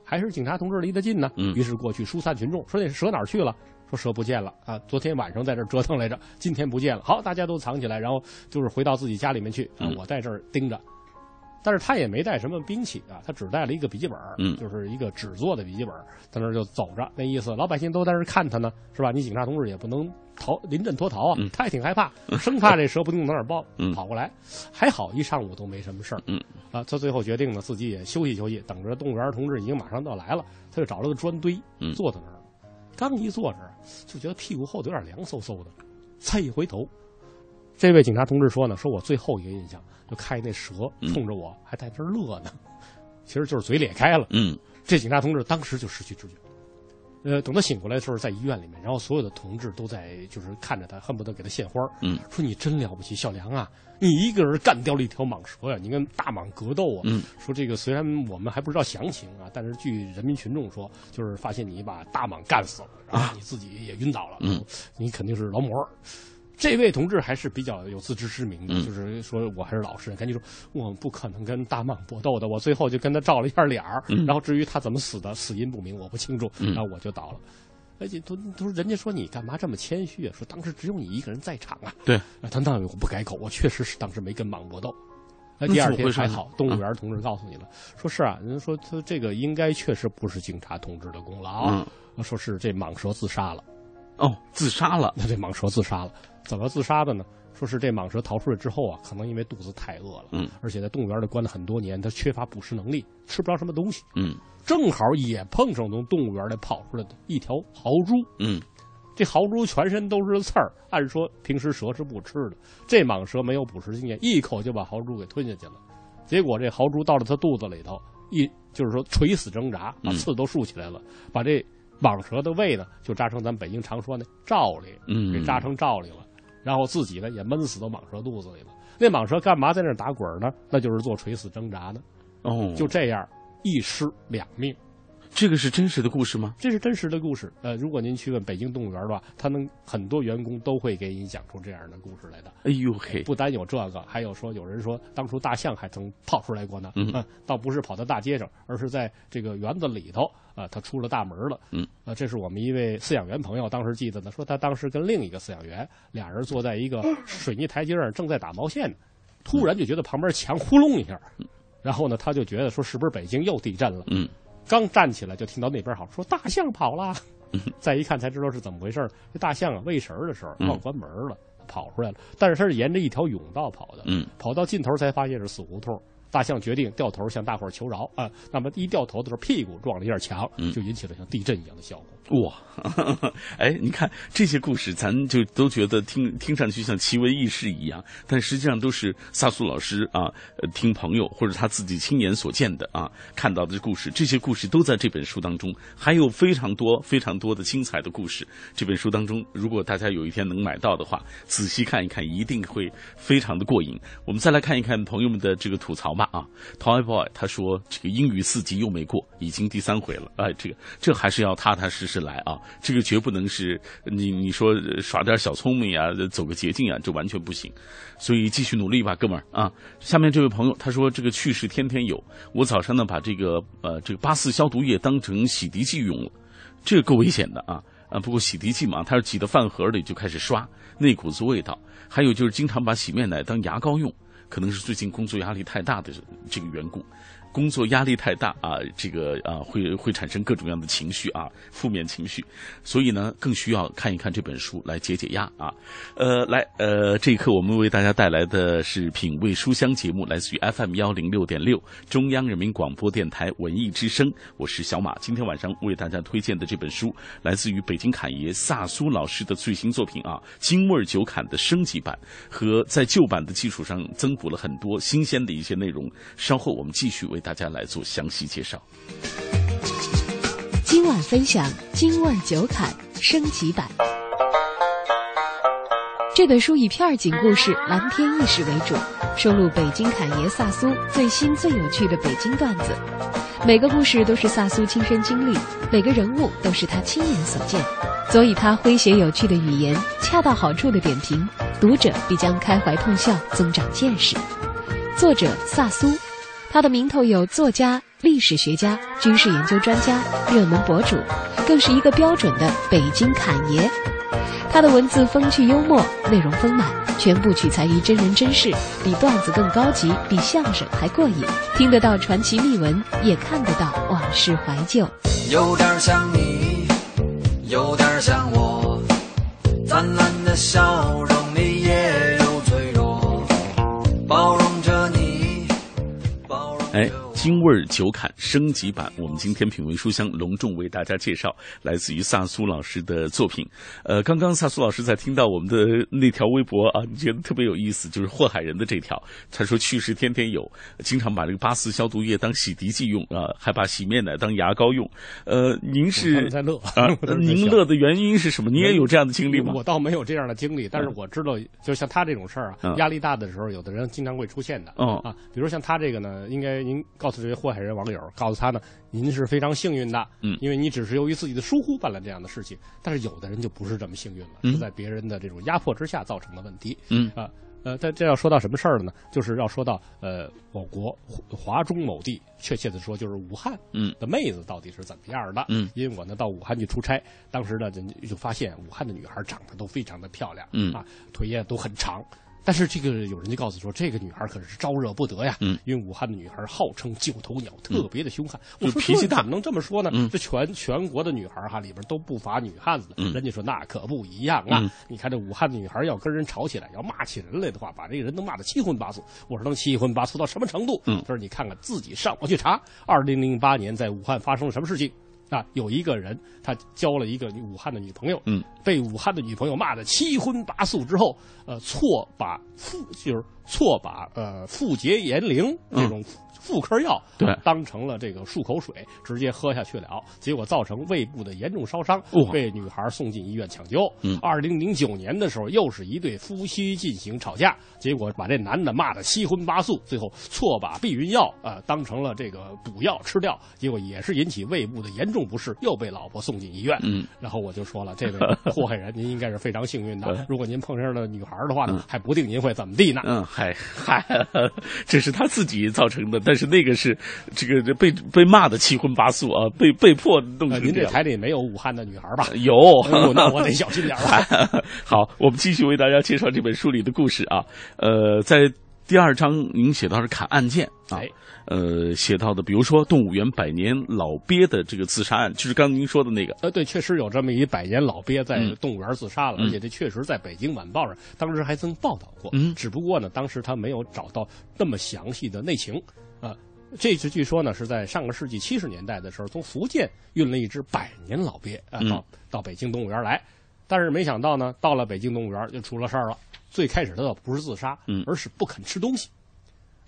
S4: 还是警察同志离得近呢。
S1: 嗯，
S4: 于是过去疏散群众。说那蛇哪儿去了？说蛇不见了啊！昨天晚上在这折腾来着，今天不见了。好，大家都藏起来，然后就是回到自己家里面去啊！我在这儿盯着。但是他也没带什么兵器啊，他只带了一个笔记本，
S1: 嗯，
S4: 就是一个纸做的笔记本，在那儿就走着，那意思老百姓都在那儿看他呢，是吧？你警察同志也不能逃临阵脱逃啊，他也挺害怕，生怕这蛇不定从哪儿报跑过来。还好一上午都没什么事儿，
S1: 嗯，
S4: 啊，他最后决定呢，自己也休息休息，等着动物园同志已经马上到来了，他就找了个砖堆，坐在那儿。刚一坐这儿，就觉得屁股后头有点凉飕飕的。再一回头，这位警察同志说呢，说我最后一个印象就看那蛇冲着我还在这儿乐呢，其实就是嘴咧开了。
S1: 嗯，
S4: 这警察同志当时就失去知觉。呃，等他醒过来的时候，在医院里面，然后所有的同志都在就是看着他，恨不得给他献花。
S1: 嗯，
S4: 说你真了不起，小梁啊，你一个人干掉了一条蟒蛇呀，你跟大蟒格斗啊。
S1: 嗯，
S4: 说这个虽然我们还不知道详情啊，但是据人民群众说，就是发现你把大蟒干死了，然后你自己也晕倒了。
S1: 嗯，
S4: 你肯定是劳模。这位同志还是比较有自知之明的，
S1: 嗯
S4: 就是说我还是老实人，赶紧说，我不可能跟大蟒搏斗的。我最后就跟他照了一下脸儿，
S1: 嗯
S4: 然后至于他怎么死的，死因不明，我不清楚，
S1: 嗯
S4: 然后我就倒了。而且都都说人家说你干嘛这么谦虚啊？说当时只有你一个人在场啊。
S1: 对，
S4: 啊，他那我不改口，我确实是当时没跟蟒搏斗。第二天还好，动物园同志告诉你了，说是啊，人家说他这个应该确实不是警察同志的功劳，
S1: 嗯
S4: 说是这蟒蛇自杀了。
S1: 哦，自杀了。
S4: 那这蟒蛇自杀了，怎么自杀的呢？说是这蟒蛇逃出来之后啊，可能因为肚子太饿了，
S1: 嗯，
S4: 而且在动物园里关了很多年，它缺乏捕食能力，吃不着什么东西，
S1: 嗯。
S4: 正好也碰上从动物园里跑出来的一条豪猪，
S1: 嗯。
S4: 这豪猪全身都是刺儿，按说平时蛇是不吃的，这蟒蛇没有捕食经验，一口就把豪猪给吞下去了。结果这豪猪到了它肚子里头，一就是说垂死挣扎，把
S1: 嗯。
S4: 刺都竖起来了，把这蟒蛇的胃呢就扎成咱们北京常说那罩里，
S1: 嗯
S4: 给扎成罩里了，然后自己呢也闷死到蟒蛇肚子里了。那蟒蛇干嘛在那儿打滚呢？那就是做垂死挣扎呢。
S1: 哦，
S4: 就这样一尸两命。
S1: 这个是真实的故事吗？
S4: 这是真实的故事。呃，如果您去问北京动物园的话，他们很多员工都会给你讲出这样的故事来的。
S1: 哎呦嘿，
S4: 不单有这个，还有说有人说当初大象还曾跑出来过呢。
S1: 嗯
S4: 呃倒不是跑到大街上，而是在这个园子里头啊、他出了大门了。
S1: 嗯，
S4: 呃，这是我们一位饲养员朋友当时记得的，说他当时跟另一个饲养员俩人坐在一个水泥台阶上，正在打毛线呢，突然就觉得旁边墙呼隆一下，然后呢，他就觉得说是不是北京又地震了？
S1: 嗯，
S4: 刚站起来就听到那边好说大象跑了，再一看才知道是怎么回事儿这大象啊喂食儿的时候
S1: 嗯。
S4: 忘关门了，跑出来了，但是它是沿着一条甬道跑的，
S1: 嗯，
S4: 跑到尽头才发现是死胡同。大象决定掉头向大伙儿求饶啊、那么一掉头的时候，屁股撞了一下墙，
S1: 嗯
S4: 就引起了像地震一样的效果。
S1: 哇，哎，你看这些故事，咱就都觉得听听上去像奇闻异事一样，但实际上都是萨苏老师啊，呃，听朋友或者他自己亲眼所见的啊，看到的故事。这些故事都在这本书当中，还有非常多非常多的精彩的故事。这本书当中，如果大家有一天能买到的话，仔细看一看，一定会非常的过瘾。我们再来看一看朋友们的这个吐槽吧啊，Toy Boy 他说这个英语四级又没过，已经第三回了，哎，这个这还是要踏踏实实来啊，这个绝不能是你你说耍点小聪明呀，走个捷径啊，这完全不行，所以继续努力吧，哥们儿啊。下面这位朋友他说这个趣事天天有，我早上呢把这个呃这个八四消毒液当成洗涤剂用了，这个够危险的啊。啊，不过洗涤剂嘛，它是挤到饭盒里就开始刷，那股子味道。还有就是经常把洗面奶当牙膏用，可能是最近工作压力太大的这个缘故。工作压力太大啊，这个啊会会产生各种各样的情绪啊，负面情绪，所以呢更需要看一看这本书来解解压啊。呃，来呃，这一刻我们为大家带来的是品味书香节目，来自于 FM 幺零六点六中央人民广播电台文艺之声，我是小马。今天晚上为大家推荐的这本书，来自于北京侃爷萨苏老师的最新作品啊，《京味酒侃》的升级版，和在旧版的基础上增补了很多新鲜的一些内容。稍后我们继续为大家来做详细介绍。
S2: 今晚分享《京味儿酒侃》升级版。这本书以片儿警故事、蓝天意识为主，收录北京侃爷萨苏最新最有趣的北京段子。每个故事都是萨苏亲身经历，每个人物都是他亲眼所见，所以他诙谐有趣的语言，恰到好处的点评，读者必将开怀痛笑，增长见识。作者萨苏，他的名头有作家、历史学家、军事研究专家、热门博主，更是一个标准的北京侃爷。他的文字风趣幽默，内容丰满，全部取材于真人真事，比段子更高级，比相声还过瘾。听得到传奇秘闻，也看得到往事怀旧。
S5: 有点像你，有点像我，灿烂的笑容
S1: 哎，京味儿酒侃升级版，我们今天品味书香隆重为大家介绍来自于萨苏老师的作品。呃，刚刚萨苏老师在听到我们的那条微博啊，你觉得特别有意思，就是祸害人的这条。他说去世天天有，经常把这个八四消毒液当洗涤剂用啊，还把洗面奶当牙膏用。呃，您 是
S4: 在乐
S1: 啊？您乐的原因是什么？您也有这样的经历吗？
S4: 我倒没有这样的经历，但是我知道，就像他这种事儿啊，压力大的时候，有的人经常会出现的。
S1: 嗯
S4: 啊，比如像他这个呢，应该您告诉这些祸害人网友，告诉他呢，您是非常幸运的，
S1: 嗯，
S4: 因为你只是由于自己的疏忽办了这样的事情。但是有的人就不是这么幸运了，
S1: 嗯
S4: 是在别人的这种压迫之下造成的问题。
S1: 嗯
S4: 啊。呃，但这要说到什么事儿了呢？就是要说到呃，我国华中某地，确切的说就是武汉，
S1: 嗯，
S4: 的妹子到底是怎么样的？
S1: 嗯，
S4: 因为我呢到武汉去出差，当时呢就发现武汉的女孩长得都非常的漂亮，
S1: 嗯
S4: 啊，腿也都很长。但是这个有人就告诉说，这个女孩可是招惹不得呀。
S1: 嗯，
S4: 因为武汉的女孩号称九头鸟，特别的凶悍。我说
S1: 脾气大，
S4: 怎么能这么说呢？
S1: 嗯，
S4: 这全全国的女孩哈里边都不乏女汉子。
S1: 嗯，
S4: 人家说那可不一样啊。
S1: 嗯，
S4: 你看这武汉的女孩要跟人吵起来，要骂起人来的话，把这个人能骂得七荤八素。我说能七荤八素到什么程度？
S1: 嗯，
S4: 他说你看看自己上网去查，二零零八年在武汉发生了什么事情。啊，有一个人他交了一个武汉的女朋友，
S1: 嗯，
S4: 被武汉的女朋友骂得七荤八素之后，呃，错把妇就是错把呃妇洁炎灵这种妇科药
S1: 对。
S4: 当成了这个漱口水，直接喝下去了，结果造成胃部的严重烧伤，
S1: 哇。
S4: 被女孩送进医院抢救。
S1: 嗯。
S4: 二零零九年的时候，又是一对夫妻进行吵架，结果把这男的骂得七荤八素，最后错把避孕药啊、呃当成了这个补药吃掉，结果也是引起胃部的严重不适，又被老婆送进医院。
S1: 嗯，
S4: 然后我就说了，这位 祸害人，您应该是非常幸运的。如果您碰上了女孩的话呢，还不定您会怎么地呢。
S1: 嗯，嗨嗨，这是他自己造成的，但是那个是这个被被骂的七荤八素啊，被被迫弄
S4: 呃，
S1: 成。
S4: 您这台里没有武汉的女孩吧？
S1: 有
S4: 哎那我得小心点了。
S1: 好，我们继续为大家介绍这本书里的故事啊。呃，在第二章您写到是砍案件啊，
S4: 哎
S1: 呃，写到的比如说动物园百年老鳖的这个自杀案，就是刚刚您说的那个。
S4: 呃，对，确实有这么一百年老鳖在
S1: 嗯
S4: 动物园自杀了，
S1: 嗯
S4: 而且这确实在北京晚报上当时还曾报道过。
S1: 嗯
S4: 只不过呢，当时他没有找到那么详细的内情啊。这只据说呢是在上个世纪七十年代的时候，从福建运了一只百年老鳖啊
S1: 嗯
S4: 到到北京动物园来，但是没想到呢，到了北京动物园就出了事儿了。最开始他倒不是自杀，
S1: 嗯
S4: 而是不肯吃东西。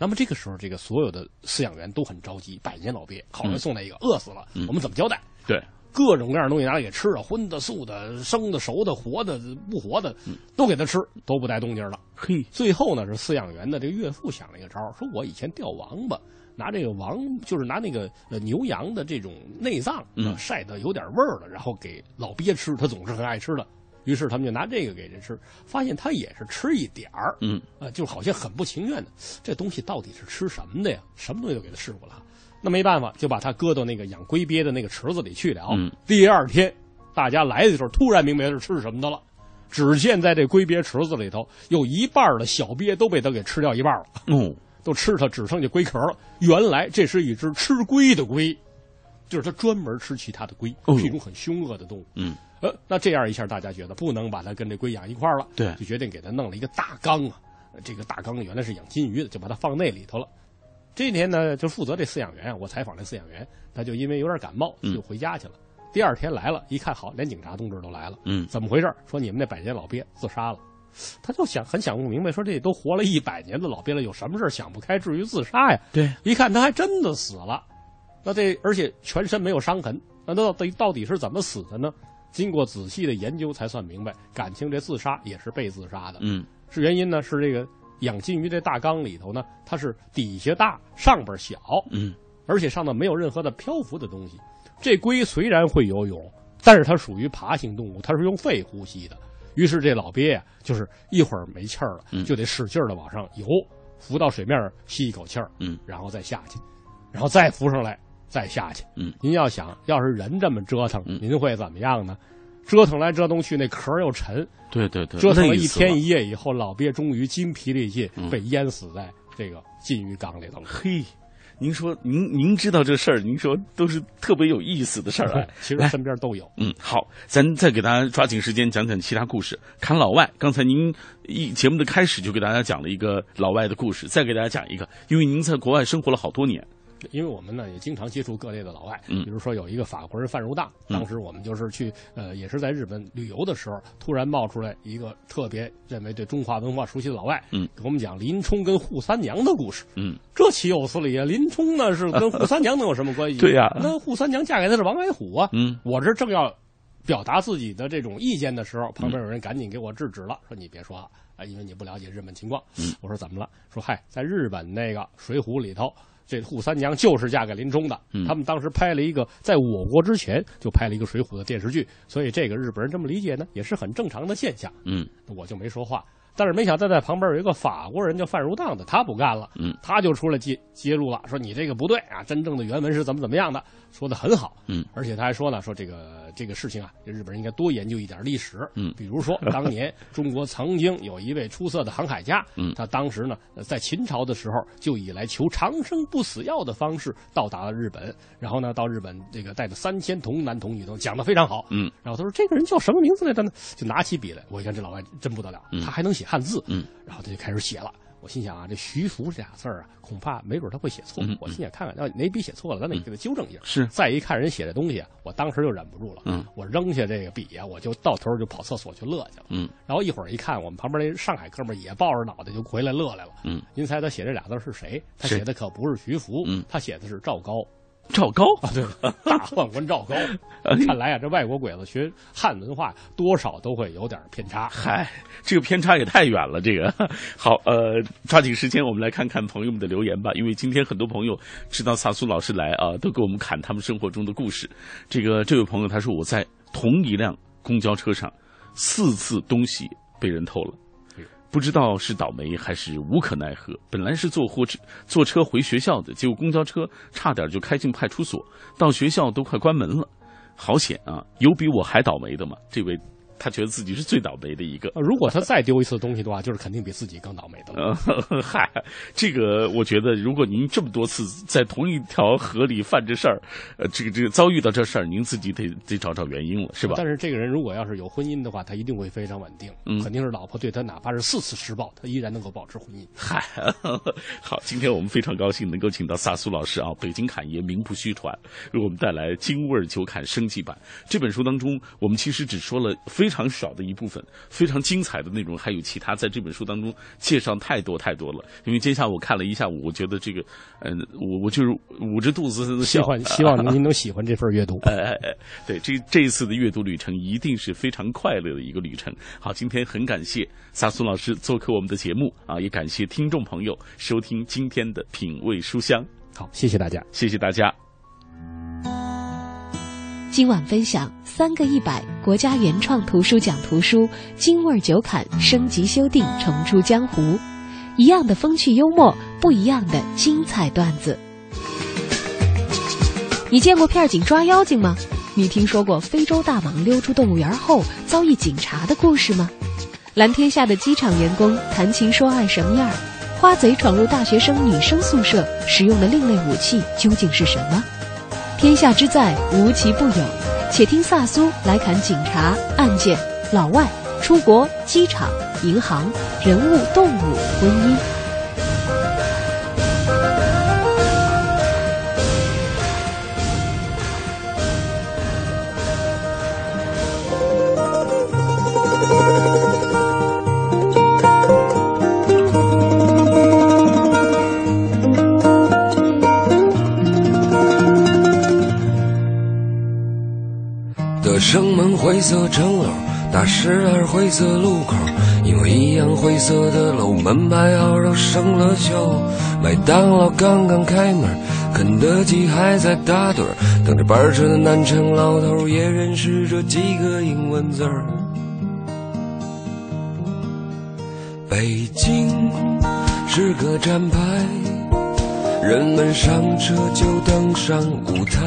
S4: 那么这个时候，这个所有的饲养员都很着急，百年老鳖好人送来一个，饿死了，
S1: 嗯
S4: 我们怎么交代？
S1: 对，
S4: 各种各样的东西拿来给吃啊，荤的、素的、生的、熟的、活的、不活的，都给他吃，都不带动静了。
S1: 嘿，
S4: 最后呢，是饲养员的这个岳父想了一个招儿，说我以前钓王八，拿这个王就是拿那个呃牛羊的这种内脏，
S1: 嗯
S4: 呃晒得有点味儿了，然后给老鳖吃，他总是很爱吃的。于是他们就拿这个给人吃，发现他也是吃一点儿，
S1: 嗯，
S4: 呃，就好像很不情愿的。这东西到底是吃什么的呀？什么东西都给他试过了，那没办法，就把它搁到那个养龟鳖的那个池子里去了。
S1: 嗯，
S4: 第二天大家来的时候，突然明白是吃什么的了。只见在这龟鳖池子里头，有一半的小鳖都被他给吃掉一半了，
S1: 嗯，
S4: 都吃它只剩下龟壳了。原来这是一只吃龟的龟，就是它专门吃其他的龟，
S1: 哦
S4: 是一种很凶恶的动物。
S1: 嗯，
S4: 呃，那这样一下，大家觉得不能把它跟这龟养一块儿了，
S1: 对
S4: 就决定给它弄了一个大缸啊。呃这个大缸原来是养金鱼的，就把它放那里头了。这一天呢，就负责这饲养员啊，我采访这饲养员，他就因为有点感冒，
S1: 嗯
S4: 就回家去了。第二天来了，一看好，连警察同志都来了。
S1: 嗯，
S4: 怎么回事？说你们那百年老鳖自杀了。他就想很想不明白，说这都活了一百年的老鳖了，有什么事儿想不开至于自杀呀？
S1: 对，
S4: 一看他还真的死了，那这而且全身没有伤痕，那到底到底是怎么死的呢？经过仔细的研究才算明白，感情这自杀也是被自杀的。
S1: 嗯，
S4: 是原因呢？是这个养金鱼这大缸里头呢，它是底下大上边小，
S1: 嗯，
S4: 而且上头没有任何的漂浮的东西。这龟虽然会游泳，但是它属于爬行动物，它是用肺呼吸的。于是这老鳖呀、就是一会儿没气儿了，
S1: 嗯
S4: 就得使劲的往上游，浮到水面吸一口气儿，
S1: 嗯，
S4: 然后再下去，然后再浮上来，再下去。
S1: 嗯，
S4: 您要想要是人这么折腾，
S1: 嗯
S4: 您会怎么样呢？折腾来折腾去，那壳又沉，
S1: 对对对，
S4: 折腾了一天一夜以后，老鳖终于筋疲力尽，
S1: 嗯
S4: 被淹死在这个金鱼缸里头了。
S1: 嘿，您说您您知道这事儿，您说都是特别有意思的事儿哎。
S4: 其实身边都有。
S1: 嗯，好，咱再给大家抓紧时间讲讲其他故事。看老外，刚才您一节目的开始就给大家讲了一个老外的故事，再给大家讲一个，因为您在国外生活了好多年，
S4: 因为我们呢也经常接触各类的老外，
S1: 嗯
S4: 比如说有一个法国人范如大，当时我们就是去呃也是在日本旅游的时候，突然冒出来一个特别认为对中华文化熟悉的老外，
S1: 嗯，
S4: 给我们讲林冲跟扈三娘的故事，
S1: 嗯，
S4: 这岂有此理啊！林冲呢是跟扈三娘能有什么关系？
S1: 对呀
S4: 那扈三娘嫁给的是王矮虎啊，
S1: 嗯，
S4: 我这正要表达自己的这种意见的时候，旁边有人赶紧给我制止了，说你别说话啊，因为你不了解日本情况。
S1: 嗯
S4: 我说怎么了？说嗨，在日本那个《水浒》里头，这扈三娘就是嫁给林冲的。
S1: 嗯
S4: 他们当时拍了一个，在我国之前就拍了一个《水浒》的电视剧，所以这个日本人这么理解呢，也是很正常的现象。
S1: 嗯
S4: 我就没说话。但是没想到在旁边有一个法国人叫范如当的，他不干了，
S1: 嗯，
S4: 他就出来揭揭露了，说你这个不对啊，真正的原文是怎么怎么样的，说的很好，
S1: 嗯，
S4: 而且他还说呢，说这个这个事情啊，这日本人应该多研究一点历史，
S1: 嗯。
S4: 比如说 当年中国曾经有一位出色的航海家，
S1: 嗯。
S4: 他当时呢呃在秦朝的时候就以来求长生不死药的方式到达了日本，然后呢到日本这个带着三千童男童女都讲的非常好，
S1: 嗯，
S4: 然后他说这个人叫什么名字来着呢？就拿起笔来，我一看这老外真不得了，
S1: 嗯。
S4: 他还能写汉字，
S1: 嗯，
S4: 然后他就开始写了。我心想啊，这徐福这俩字儿啊，恐怕没准他会写错。我心想看看，要哪笔写错了，咱得给他纠正一下。
S1: 是
S4: 再一看人写这东西啊，我当时就忍不住了。
S1: 嗯，
S4: 我扔下这个笔呀、我就到头就跑厕所去乐去了。
S1: 嗯，
S4: 然后一会儿一看，我们旁边那上海哥们儿也抱着脑袋就回来乐来了。
S1: 嗯，
S4: 您猜他写这俩字是谁？他写的可不是徐福，
S1: 嗯
S4: 他写的是赵高。
S1: 赵高
S4: 啊，对，大宦官赵高。看来啊，这外国鬼子学汉文化，多少都会有点偏差。
S1: 嗨，这个偏差也太远了。这个 好，呃，抓紧时间，我们来看看朋友们的留言吧。因为今天很多朋友知道萨苏老师来啊，都给我们侃他们生活中的故事。这个这位朋友他说，我在同一辆公交车上四次东西被人偷了。不知道是倒霉还是无可奈何。本来是坐火车坐车回学校的，结果公交车差点就开进派出所，到学校都快关门了，好险啊！有比我还倒霉的吗？这位他觉得自己是最倒霉的一个。
S4: 呃如果他再丢一次东西的话，就是肯定比自己更倒霉的了。
S1: 呃，嗨，这个我觉得，如果您这么多次在同一条河里犯这事儿，呃，这个这个遭遇到这事儿，您自己得得找找原因了，是吧？
S4: 但是这个人如果要是有婚姻的话，他一定会非常稳定，
S1: 嗯
S4: 肯定是老婆对他哪怕是四次施暴，他依然能够保持婚姻。
S1: 嗨，好，今天我们非常高兴能够请到萨苏老师啊，北京侃爷名不虚传，为我们带来《京味儿酒侃升级版》这本书当中，我们其实只说了非非常少的一部分，非常精彩的内容，还有其他在这本书当中介绍太多太多了。因为今天下午我看了一下午，我觉得这个，嗯、我我就是捂着肚子笑，
S4: 希望希望您能喜欢这份阅读。
S1: 哎哎哎，对，这这一次的阅读旅程一定是非常快乐的一个旅程。好，今天很感谢萨苏老师做客我们的节目啊，也感谢听众朋友收听今天的品味书香，
S4: 好，谢谢大家。
S1: 谢谢大家。
S2: 今晚分。享三个一百国家原创图书奖图书《京味儿酒侃》升级修订重出江湖，一样的风趣幽默，不一样的精彩段子。你见过片警抓妖精吗？你听说过非洲大蟒溜出动物园后遭遇警察的故事吗？蓝天下的机场员工谈情说爱什么样？花贼闯入大学生女生宿舍，使用的另类武器究竟是什么？天下之在无奇不有，且听萨苏来侃警察、案件、老外、出国、机场、银行、人物、动物、婚姻。
S6: 城楼，大十二灰色路口，因为一样灰色的楼，门牌号都生了锈。麦当劳刚刚开门，肯德基还在打盹，等着班车的南城老头也认识这几个英文字儿。北京是个站牌，人们上车就登上舞台。